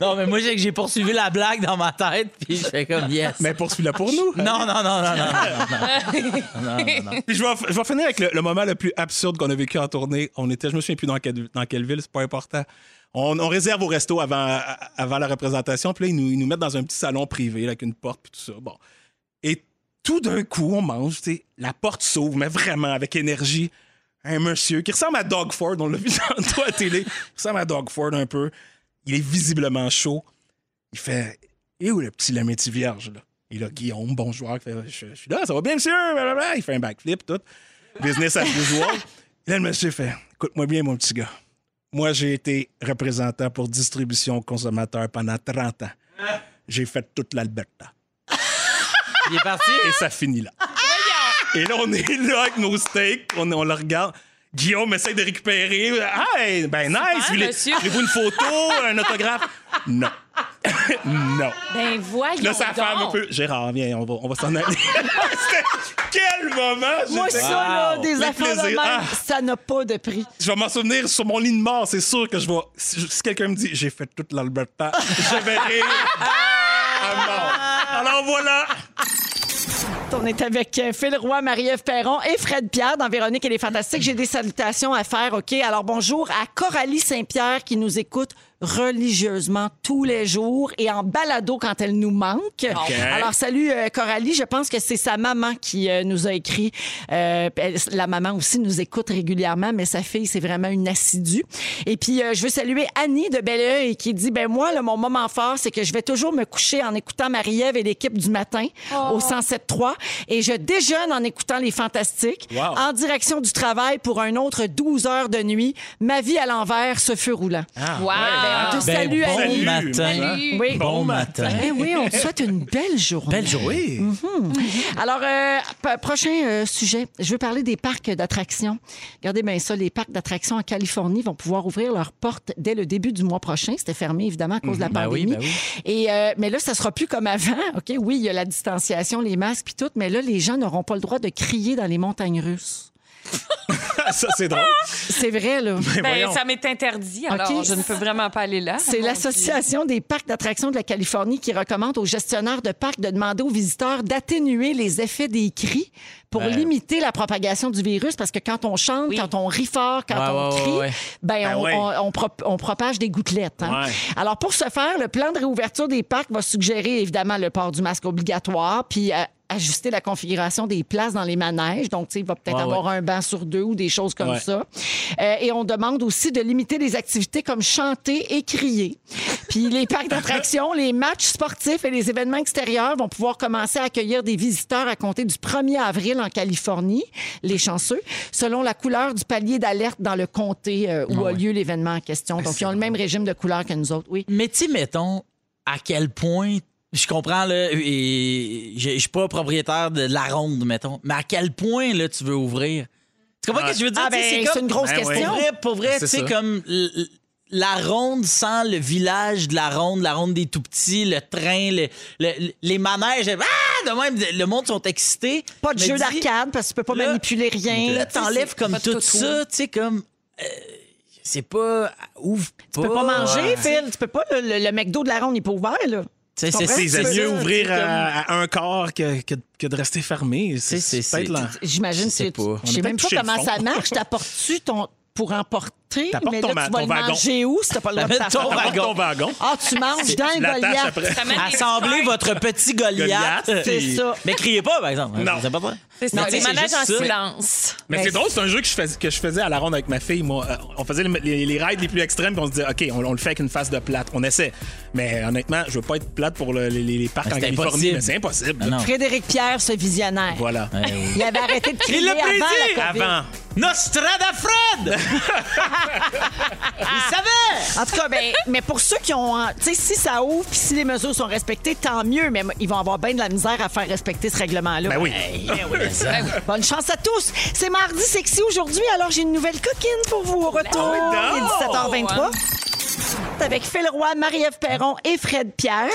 Non, mais moi, j'ai j'ai poursuivi la blague dans ma tête, puis je fais comme, yes. Mais poursuis-le pour nous. Non, non, non, non, non, non, non, non, non, non. Puis je vais, je vais finir avec le, le moment le plus absurde qu'on a vécu en tournée. On était, je me souviens plus dans quelle, dans quelle ville, c'est pas important. On, on réserve au resto avant, avant la représentation, puis là, ils nous, ils nous mettent dans un petit salon privé là, avec une porte, puis tout ça. Bon. Et tout d'un coup, on mange, tu sais, la porte s'ouvre, mais vraiment avec énergie. Un monsieur qui ressemble à Doug Ford, on l'a vu tantôt à la télé, il ressemble à Doug Ford un peu. Il est visiblement chaud. Il fait Et où le petit Lametti vierge, là? Et là, Guillaume, bon joueur, qui fait Je, je suis là, ça va bien, monsieur? Blablabla. Il fait un backflip, tout. Business as usual. Et là, le monsieur fait Écoute-moi bien, mon petit gars. Moi, j'ai été représentant pour distribution aux consommateurs pendant 30 ans. J'ai fait toute l'Alberta. Il est parti? Et ça finit là. Et là, on est là avec nos steaks, on, on le regarde. Guillaume essaie de récupérer. Hey, ben nice! Voulez- monsieur. Voulez-vous une photo, un autographe? Non. non. Ben voyons Là, sa femme un peu. Gérard, viens, on va, on va s'en aller. Quel moment! Moi, ça, là, Wow. des affaires de même, Ah. ça n'a pas de prix. Je vais m'en souvenir sur mon lit de mort, c'est sûr que je vais. Si, si quelqu'un me dit j'ai fait toute l'Alberta, je vais rire à mort. Alors voilà! On est avec euh, Phil Roy, Marie-Ève Perron et Fred Pierre dans Véronique et les Fantastiques. J'ai des salutations à faire, OK? Alors, bonjour à Coralie Saint-Pierre qui nous écoute religieusement tous les jours et en balado quand elle nous manque. Alors, salut euh, Coralie. Je pense que c'est sa maman qui euh, nous a écrit. Euh, la maman aussi nous écoute régulièrement, mais sa fille, c'est vraiment une assidue. Et puis, euh, je veux saluer Annie de Belleuil qui dit, ben moi, là, mon moment fort, c'est que je vais toujours me coucher en écoutant Marie-Ève et l'équipe du matin au 107.3 et je déjeune en écoutant Les Fantastiques Wow. en direction du travail pour un autre 12 heures de nuit. Ma vie à l'envers, ce feu roulant. Wow. Ben, te Ben, salue, bon Annie. matin. Salut. Oui. Bon matin. Eh oui, on te souhaite une belle journée. Belle journée. Alors, euh, prochain euh, sujet, je veux parler des parcs d'attractions. Regardez bien ça, les parcs d'attractions en Californie vont pouvoir ouvrir leurs portes dès le début du mois prochain. C'était fermé, évidemment, à cause de la Ben oui, pandémie. ben oui. Et, euh, mais là, ça sera plus comme avant. OK, oui, il y a la distanciation, les masques puis tout, mais là, les gens n'auront pas le droit de crier dans les montagnes russes. ça, c'est drôle. C'est vrai, là. Ben, voyons. ça m'est interdit, alors je ne peux vraiment pas aller là. C'est l'Association des parcs d'attractions de la Californie qui recommande aux gestionnaires de parcs de demander aux visiteurs d'atténuer les effets des cris pour Ben. limiter la propagation du virus parce que quand on chante, Oui. quand on rit fort, quand Ouais, on ouais, crie, ouais, ouais. ben, Ben on, ouais. on- on pro- on propage des gouttelettes. hein. Ouais. Alors pour ce faire, le plan de réouverture des parcs va suggérer évidemment le port du masque obligatoire, puis euh, ajuster la configuration des places dans les manèges. Donc, tu sais, il va peut-être Ouais, avoir un banc sur deux ou des choses comme Ouais. ça. Euh, et on demande aussi de limiter les activités comme chanter et crier. Puis les parcs d'attractions, les matchs sportifs et les événements extérieurs vont pouvoir commencer à accueillir des visiteurs à compter du 1er avril en Californie, les chanceux, selon la couleur du palier d'alerte dans le comté euh, où a lieu l'événement en question. Donc, ils ont le même régime de couleur que nous autres, oui. Mais tu mettons, à quel point. Je comprends, là, et je je suis pas propriétaire de la ronde, mettons, mais à quel point, là, tu veux ouvrir? Tu comprends Ah. ce que je veux dire? Ah, ben, c'est une grosse Ben question. Pour vrai, pour vrai, C'est tu sais, comme la ronde sans le village de la ronde, la ronde des tout petits, le train, le- le- les manèges. Ah! De même, le monde sont excités. Pas de Mais jeu d'arcade parce que tu peux pas Là- manipuler rien. Là, t'enlèves comme tout ça, tu sais, comme. euh, c'est pas. Ouvre Tu peux pas manger, Phil. Tu peux pas. Le McDo de la ronde n'est pas ouvert, là. C'est mieux ouvrir comme- à, à un quart que, que, que de rester fermé. C'est peut-être. J'imagine Je que sais tu- sais même pas comment ça marche. T'apportes-tu ton pour emporter, T'apportes mais ton là, ma- tu vas ton le wagon. manger où si t'as pas le droit de ton? Apporte ton wagon. Ah, tu manges dans un Goliath. Assemblez votre petit Goliath. Goliath, C'est ça. Mais criez pas, par exemple. Non. C'est pas vrai. C'est ça, les manèges en silence. Mais c'est drôle, c'est un jeu que je, faisais, que je faisais à la ronde avec ma fille. Moi, Euh, on faisait les, les- les rides les plus extrêmes, puis on se disait, OK, on, on le fait avec une face de plate. On essaie. Mais honnêtement, je veux pas être plate pour le- les, les parcs Mais en c'est Californie, impossible. mais c'est impossible. Ah non. Frédéric Pierre, ce visionnaire. Voilà. Ouais, oui. Il avait arrêté de crier Il l'a avant la COVID. Avant. Nostradafred! Il savait! En tout cas, ben, mais pour ceux qui ont. Tu sais, si ça ouvre puis si les mesures sont respectées, tant mieux, mais ils vont avoir bien de la misère à faire respecter ce règlement-là. Ben oui. Bonne chance à tous. C'est mardi sexy aujourd'hui, alors j'ai une nouvelle coquine pour vous au retour. Ah Il est 17h23. Avec Phil Roy, Marie-Ève Perron et Fred Pierre.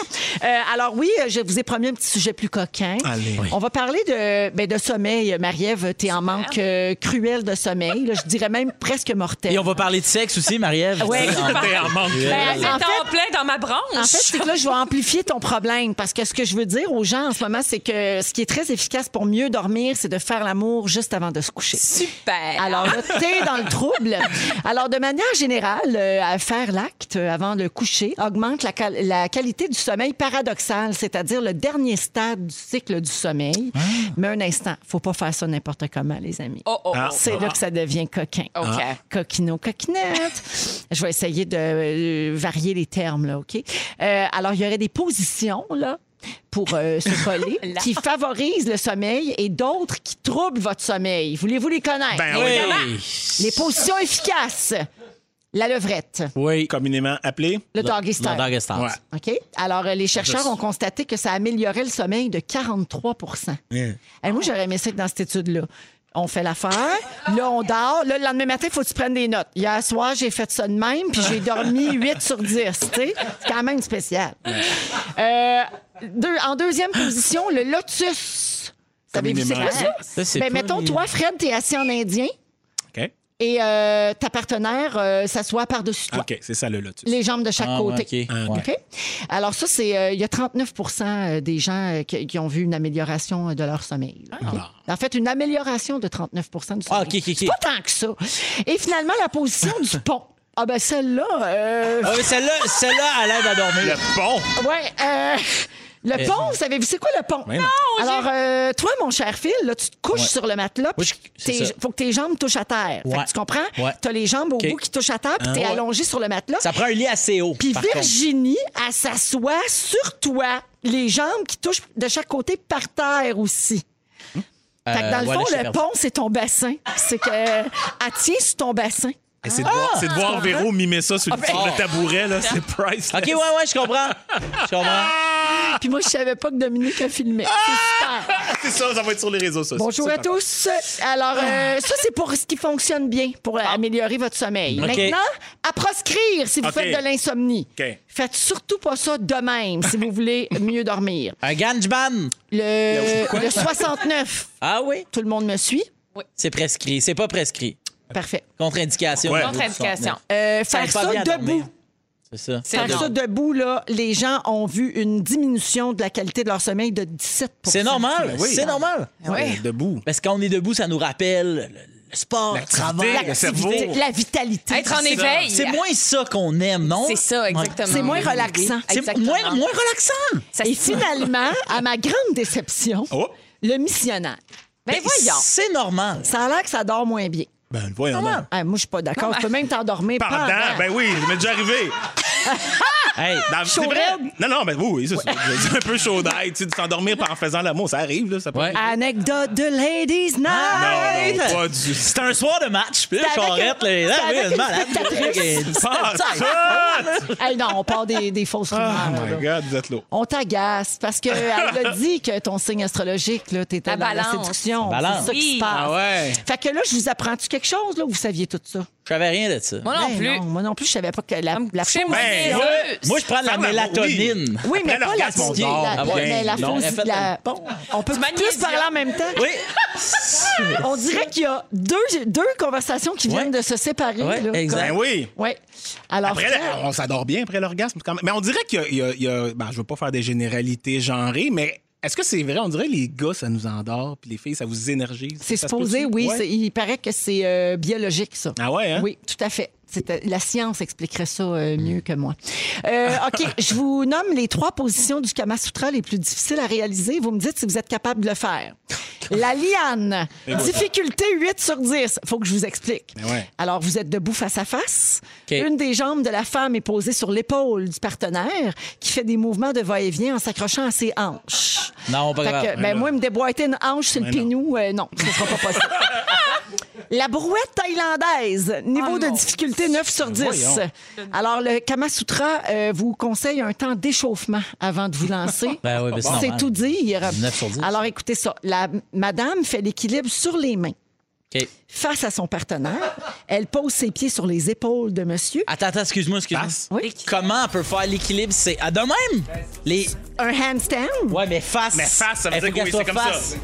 Euh, alors oui, je vous ai promis un petit sujet plus coquin. Allez. Oui. On va parler de, ben, de sommeil. Marie-Ève, t'es en manque euh, cruel de sommeil. Là, je dirais même presque mortel. Et on va parler de sexe aussi, Marie-Ève. Ouais. Tu sais, en- T'es en manque. Ben, C'est en en fait- plein dans ma branche. En fait, c'est que là, je vais amplifier ton problème parce que ce que je veux dire aux gens en ce moment, c'est que ce qui est très efficace pour mieux dormir, c'est de faire l'amour juste avant de se coucher. Super. Alors là, t'es dans le trouble. Alors, de manière générale, euh, faire l'acte avant le coucher augmente la, qual- la qualité du sommeil paradoxal, c'est-à-dire le dernier stade du cycle du sommeil. Mais un instant, faut pas faire ça n'importe comment, les amis. Oh, oh, Ah. oh. C'est là que ça devient coquin. OK. Coquino, coquinette. Je vais essayer de euh, varier les termes, là, OK? Euh, alors, il y aurait des positions, là, pour euh, se coller, Là. qui favorisent le sommeil et d'autres qui troublent votre sommeil. Voulez-vous les connaître? Ben Oui. Les positions efficaces. La levrette, Oui. Communément appelé. le doggy style. Le doggy style. Ouais. OK? Alors, euh, les chercheurs Juste. ont constaté que ça améliorait le sommeil de 43 Et Moi, j'aurais aimé ça dans cette étude-là. On fait l'affaire, là, on dort. Là, le lendemain matin, il faut que tu prennes des notes. Hier soir, j'ai fait ça de même, puis j'ai dormi 8 sur 10. tu sais. C'est quand même spécial. Euh, deux- en deuxième position, le lotus. Savez-vous c'est quoi ça? C'est Ben, mettons, toi, Fred, t'es assis en indien. Et euh, ta partenaire euh, s'assoit par-dessus toi. OK, c'est ça le lotus. Les jambes de chaque Ah, côté. OK. Ouais. OK? Alors, ça, c'est. euh, Il y a 39% des gens euh, qui, qui ont vu une amélioration de leur sommeil. là, OK? En fait, une amélioration de 39 du sommeil. Ah, OK, OK, OK. C'est pas tant que ça. Et finalement, la position du pont. Ah, ben celle-là. euh, Ah, celle-là, celle-là, elle aide à dormir. Le pont? Ouais. euh, Le pont, savez-vous, c'est quoi le pont? Mais non. Alors, euh, toi, mon cher Phil, là, tu te couches Ouais. sur le matelas, puis Oui, c'est tes- ça. faut que tes jambes touchent à terre. Fait que Ouais. tu comprends? Ouais. Tu as les jambes au OK. bout qui touchent à terre, puis Ah, tu es ouais. allongé sur le matelas. Ça prend un lit assez haut. Puis par contre. Virginie, elle s'assoit sur toi, les jambes qui touchent de chaque côté par terre aussi. Fait que dans le Euh, fond, le perdu. pont, c'est ton bassin. C'est que elle tient sur ton bassin. Et C'est de, voir- c'est de voir Véro mimer ça sur, le- sur le tabouret, là. C'est priceless. OK, ouais, ouais, je comprends. Je comprends. Puis moi, je savais pas que Dominique a filmé. C'est super. C'est ça, ça va être sur les réseaux sociaux. Bonjour à tous. Alors, euh, ça, c'est pour ce qui fonctionne bien, pour améliorer votre sommeil. OK. Maintenant, à proscrire si vous OK. faites de l'insomnie. OK. Faites surtout pas ça de même si vous voulez mieux dormir. Un ganjban. Le, le 69, Ah oui? tout le monde me suit? C'est prescrit. C'est pas prescrit. Parfait. Contre-indication. Ouais. Contre-indication. Euh, faire pas ça bien à debout. dormir. C'est ça. Faire debout, là, les gens ont vu une diminution de la qualité de leur sommeil de 17% C'est normal. Ben oui. C'est normal. Ouais, debout. Parce que quand on est debout, ça nous rappelle le, sport, le travail. L'activité, La vitalité. Être en éveil. C'est moins ça qu'on aime, non? C'est ça, exactement. C'est moins relaxant. C'est Exactement. moins, moins relaxant. Ça Et finalement, à ma grande déception, Oh. le missionnaire. Ben voyons. C'est normal. Ça a l'air que ça dort moins bien. Ben, voyons. Ah, moi, je suis pas d'accord. Tu peux même t'endormir Pendant, pendant. ben oui, ça m'est déjà arrivé. Hey, Dans- c'est vrai. Non, non, ben oui, oui, c'est ça. C'est un peu chaud d'ail, tu sais, de s'endormir en faisant l'amour, ça arrive, là, ça peut Ouais. Anecdote de Ladies Night. Non, non, pas du C'est un soir de match. Puis là, Charrette, là, oui, malade. tout! Hey, non, on part des, des fausses rumeurs. Oh là. my God, vous êtes lourd. On t'agace parce qu'elle a dit que ton signe astrologique, là, t'étais dans la balance. séduction. La balance. C'est ça qui Oui. se passe. Ah ouais. Fait que là, je vous apprends-tu quelque chose, là, ou vous saviez tout ça? Je savais rien de ça. Moi non Ben plus. moi non plus, je savais pas que la, la Chez fausse- moi, Ben. Moi, je prends de la mélatonine. Oui, mais Après pas la l'orgasme, on dort la- mais la Non, fausse. elle fait la- un-. On peut tous magnésium. parler en même temps? Oui. On dirait qu'il y a deux, deux conversations qui viennent Ouais. de se séparer. Ouais, là. exact. Ben oui. Ouais. Alors, Après, Fred, on s'adore bien après l'orgasme. quand même. Mais on dirait qu'il y a. il y a- il y a- ben, je veux pas faire des généralités genrées, mais est-ce que c'est vrai? On dirait que les gars, ça nous endort, puis les filles, ça vous énergise. c'est supposé, oui. Ouais. Il paraît que c'est euh, biologique, ça. Ah ouais, hein? Oui, tout à fait. La science expliquerait ça euh, mieux que moi. Euh, OK, je vous nomme les trois positions du Kama Sutra les plus difficiles à réaliser. Vous me dites si vous êtes capable de le faire. La liane, difficulté 8 sur 10. faut que je vous explique. Ouais. Alors, vous êtes debout face à face. Une des jambes de la femme est posée sur l'épaule du partenaire qui fait des mouvements de va-et-vient en s'accrochant à ses hanches. Non, pas Fait grave. que, ben, moi, me déboîter une hanche sur le pénou, euh, non, ce sera pas possible. La brouette thaïlandaise, niveau de difficulté 9 sur 10. Voyons. Alors, le Kama Sutra euh, vous conseille un temps d'échauffement avant de vous lancer. Ben oui, ben c'est normal. tout dire. 9 sur 10. Alors, écoutez ça. La madame fait l'équilibre sur les mains face à son partenaire. Elle pose ses pieds sur les épaules de monsieur. Attends, attends, excuse-moi, excuse-moi. Oui. Comment on peut faire l'équilibre? C'est à de même? Les... Un handstand. Ouais, mais face. Mais face, ça veut dire que oui, c'est ça.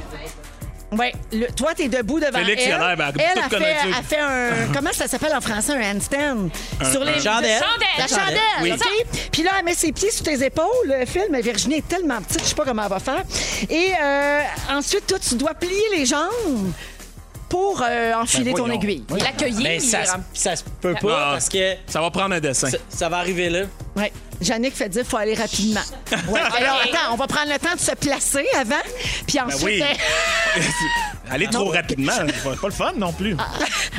Ouais, le- toi, t'es debout devant Félix, il elle. a l'air, ben, elle, tout a fait, fait un... Comment ça s'appelle en français, un handstand? sur les... Chandelle. La chandelle, Oui. OK? Puis là, elle met ses pieds sur tes épaules. Le film, mais Virginie est tellement petite, je sais pas comment elle va faire. Et euh, ensuite, toi, tu dois plier les jambes pour euh, enfiler Ben, ton voyons. aiguille. L'accueillir. Mais ça, se- ça se peut pas Ah. parce que Ça va prendre un dessin. ça, ça va arriver là. Ouais. Jannick fait dire qu'il faut aller rapidement. Ouais. Alors, attends, on va prendre le temps de se placer avant, puis Ben ensuite, oui. euh, Aller trop rapidement, c'est pas pas le fun non plus.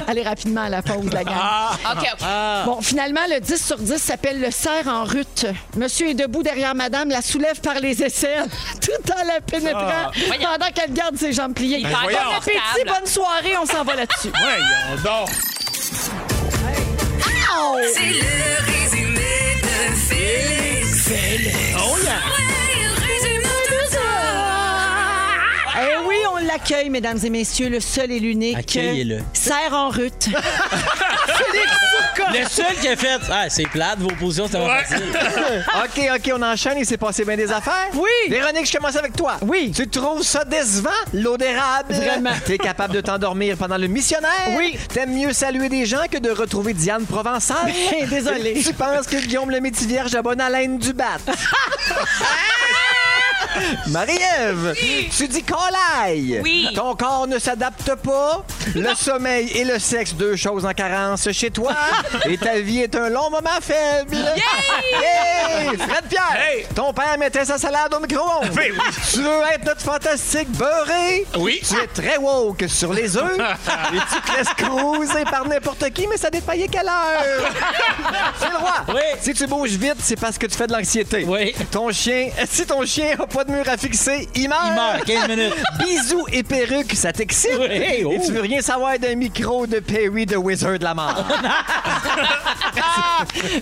aller rapidement à la pause, la gang. Ah! OK, OK. Bon, finalement, le 10 sur 10 s'appelle le cerf en rute. Monsieur est debout derrière madame, la soulève par les aisselles, tout en la pénétrant Ah. Pendant qu'elle garde ses jambes pliées. Il est bon appétit, bonne soirée, on s'en va là-dessus. On dort. C'est L'accueille, mesdames et messieurs, le seul et l'unique. Accueillez-le. Cerf en rute. Le seul qui a fait. Ah, c'est plate, vos positions, c'était pas facile. OK, OK, on enchaîne. Il s'est passé bien des affaires. Oui. Véronique, je commence avec toi. Oui. Tu trouves ça décevant, l'eau d'érable? Vraiment. T'es capable de t'endormir pendant le missionnaire? Oui. T'aimes mieux saluer des gens que de retrouver Diane Provençal? Désolée. Tu penses que Guillaume le Métivierge a bonne haleine du bat? Marie-Ève, tu dis colaille. Oui. Ton corps ne s'adapte pas. Le sommeil et le sexe, deux choses en carence chez toi. et ta vie est un long moment faible. Yay! Fred Pierre, Hey! ton père mettait sa salade au micro-ondes. Oui, oui. Tu veux être notre fantastique beurré? Oui. Tu es très woke sur les œufs. et tu te laisses cruiser par n'importe qui, mais ça défaillait quelle heure? C'est le roi. Oui. Si tu bouges vite, c'est parce que tu fais de l'anxiété. Oui. Ton chien, si ton chien a pas pas de mur à fixer, il meurt. Il meurt, 15 minutes. Bisous et perruques, ça t'excite? Oui, oh. Et tu veux rien savoir d'un micro de Perry the Wizard de la mort?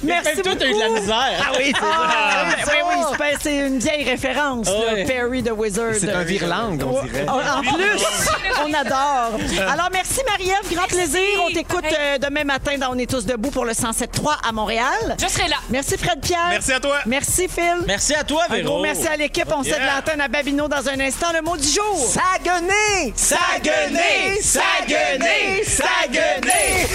Merci Même toi, beaucoup. t'as eu de la misère. Ah oui, c'est Ah, ça. ben oui, c'est pas- c'est une vieille référence, Ouais. Perry the Wizard. C'est un virlangue, on dirait. Oh, En plus, on adore. Alors, merci Marie-Ève, grand plaisir. On t'écoute euh, demain matin dans On est tous debout pour le 107.3 à Montréal. Je serai là. Merci Fred Pierre. Merci à toi. Merci Phil. Merci à toi, Un Véro. gros merci à l'équipe. On cède Yeah. l'antenne à Babino dans un instant. Le mot du jour. Saguenay! Saguenay! Saguenay! Saguenay!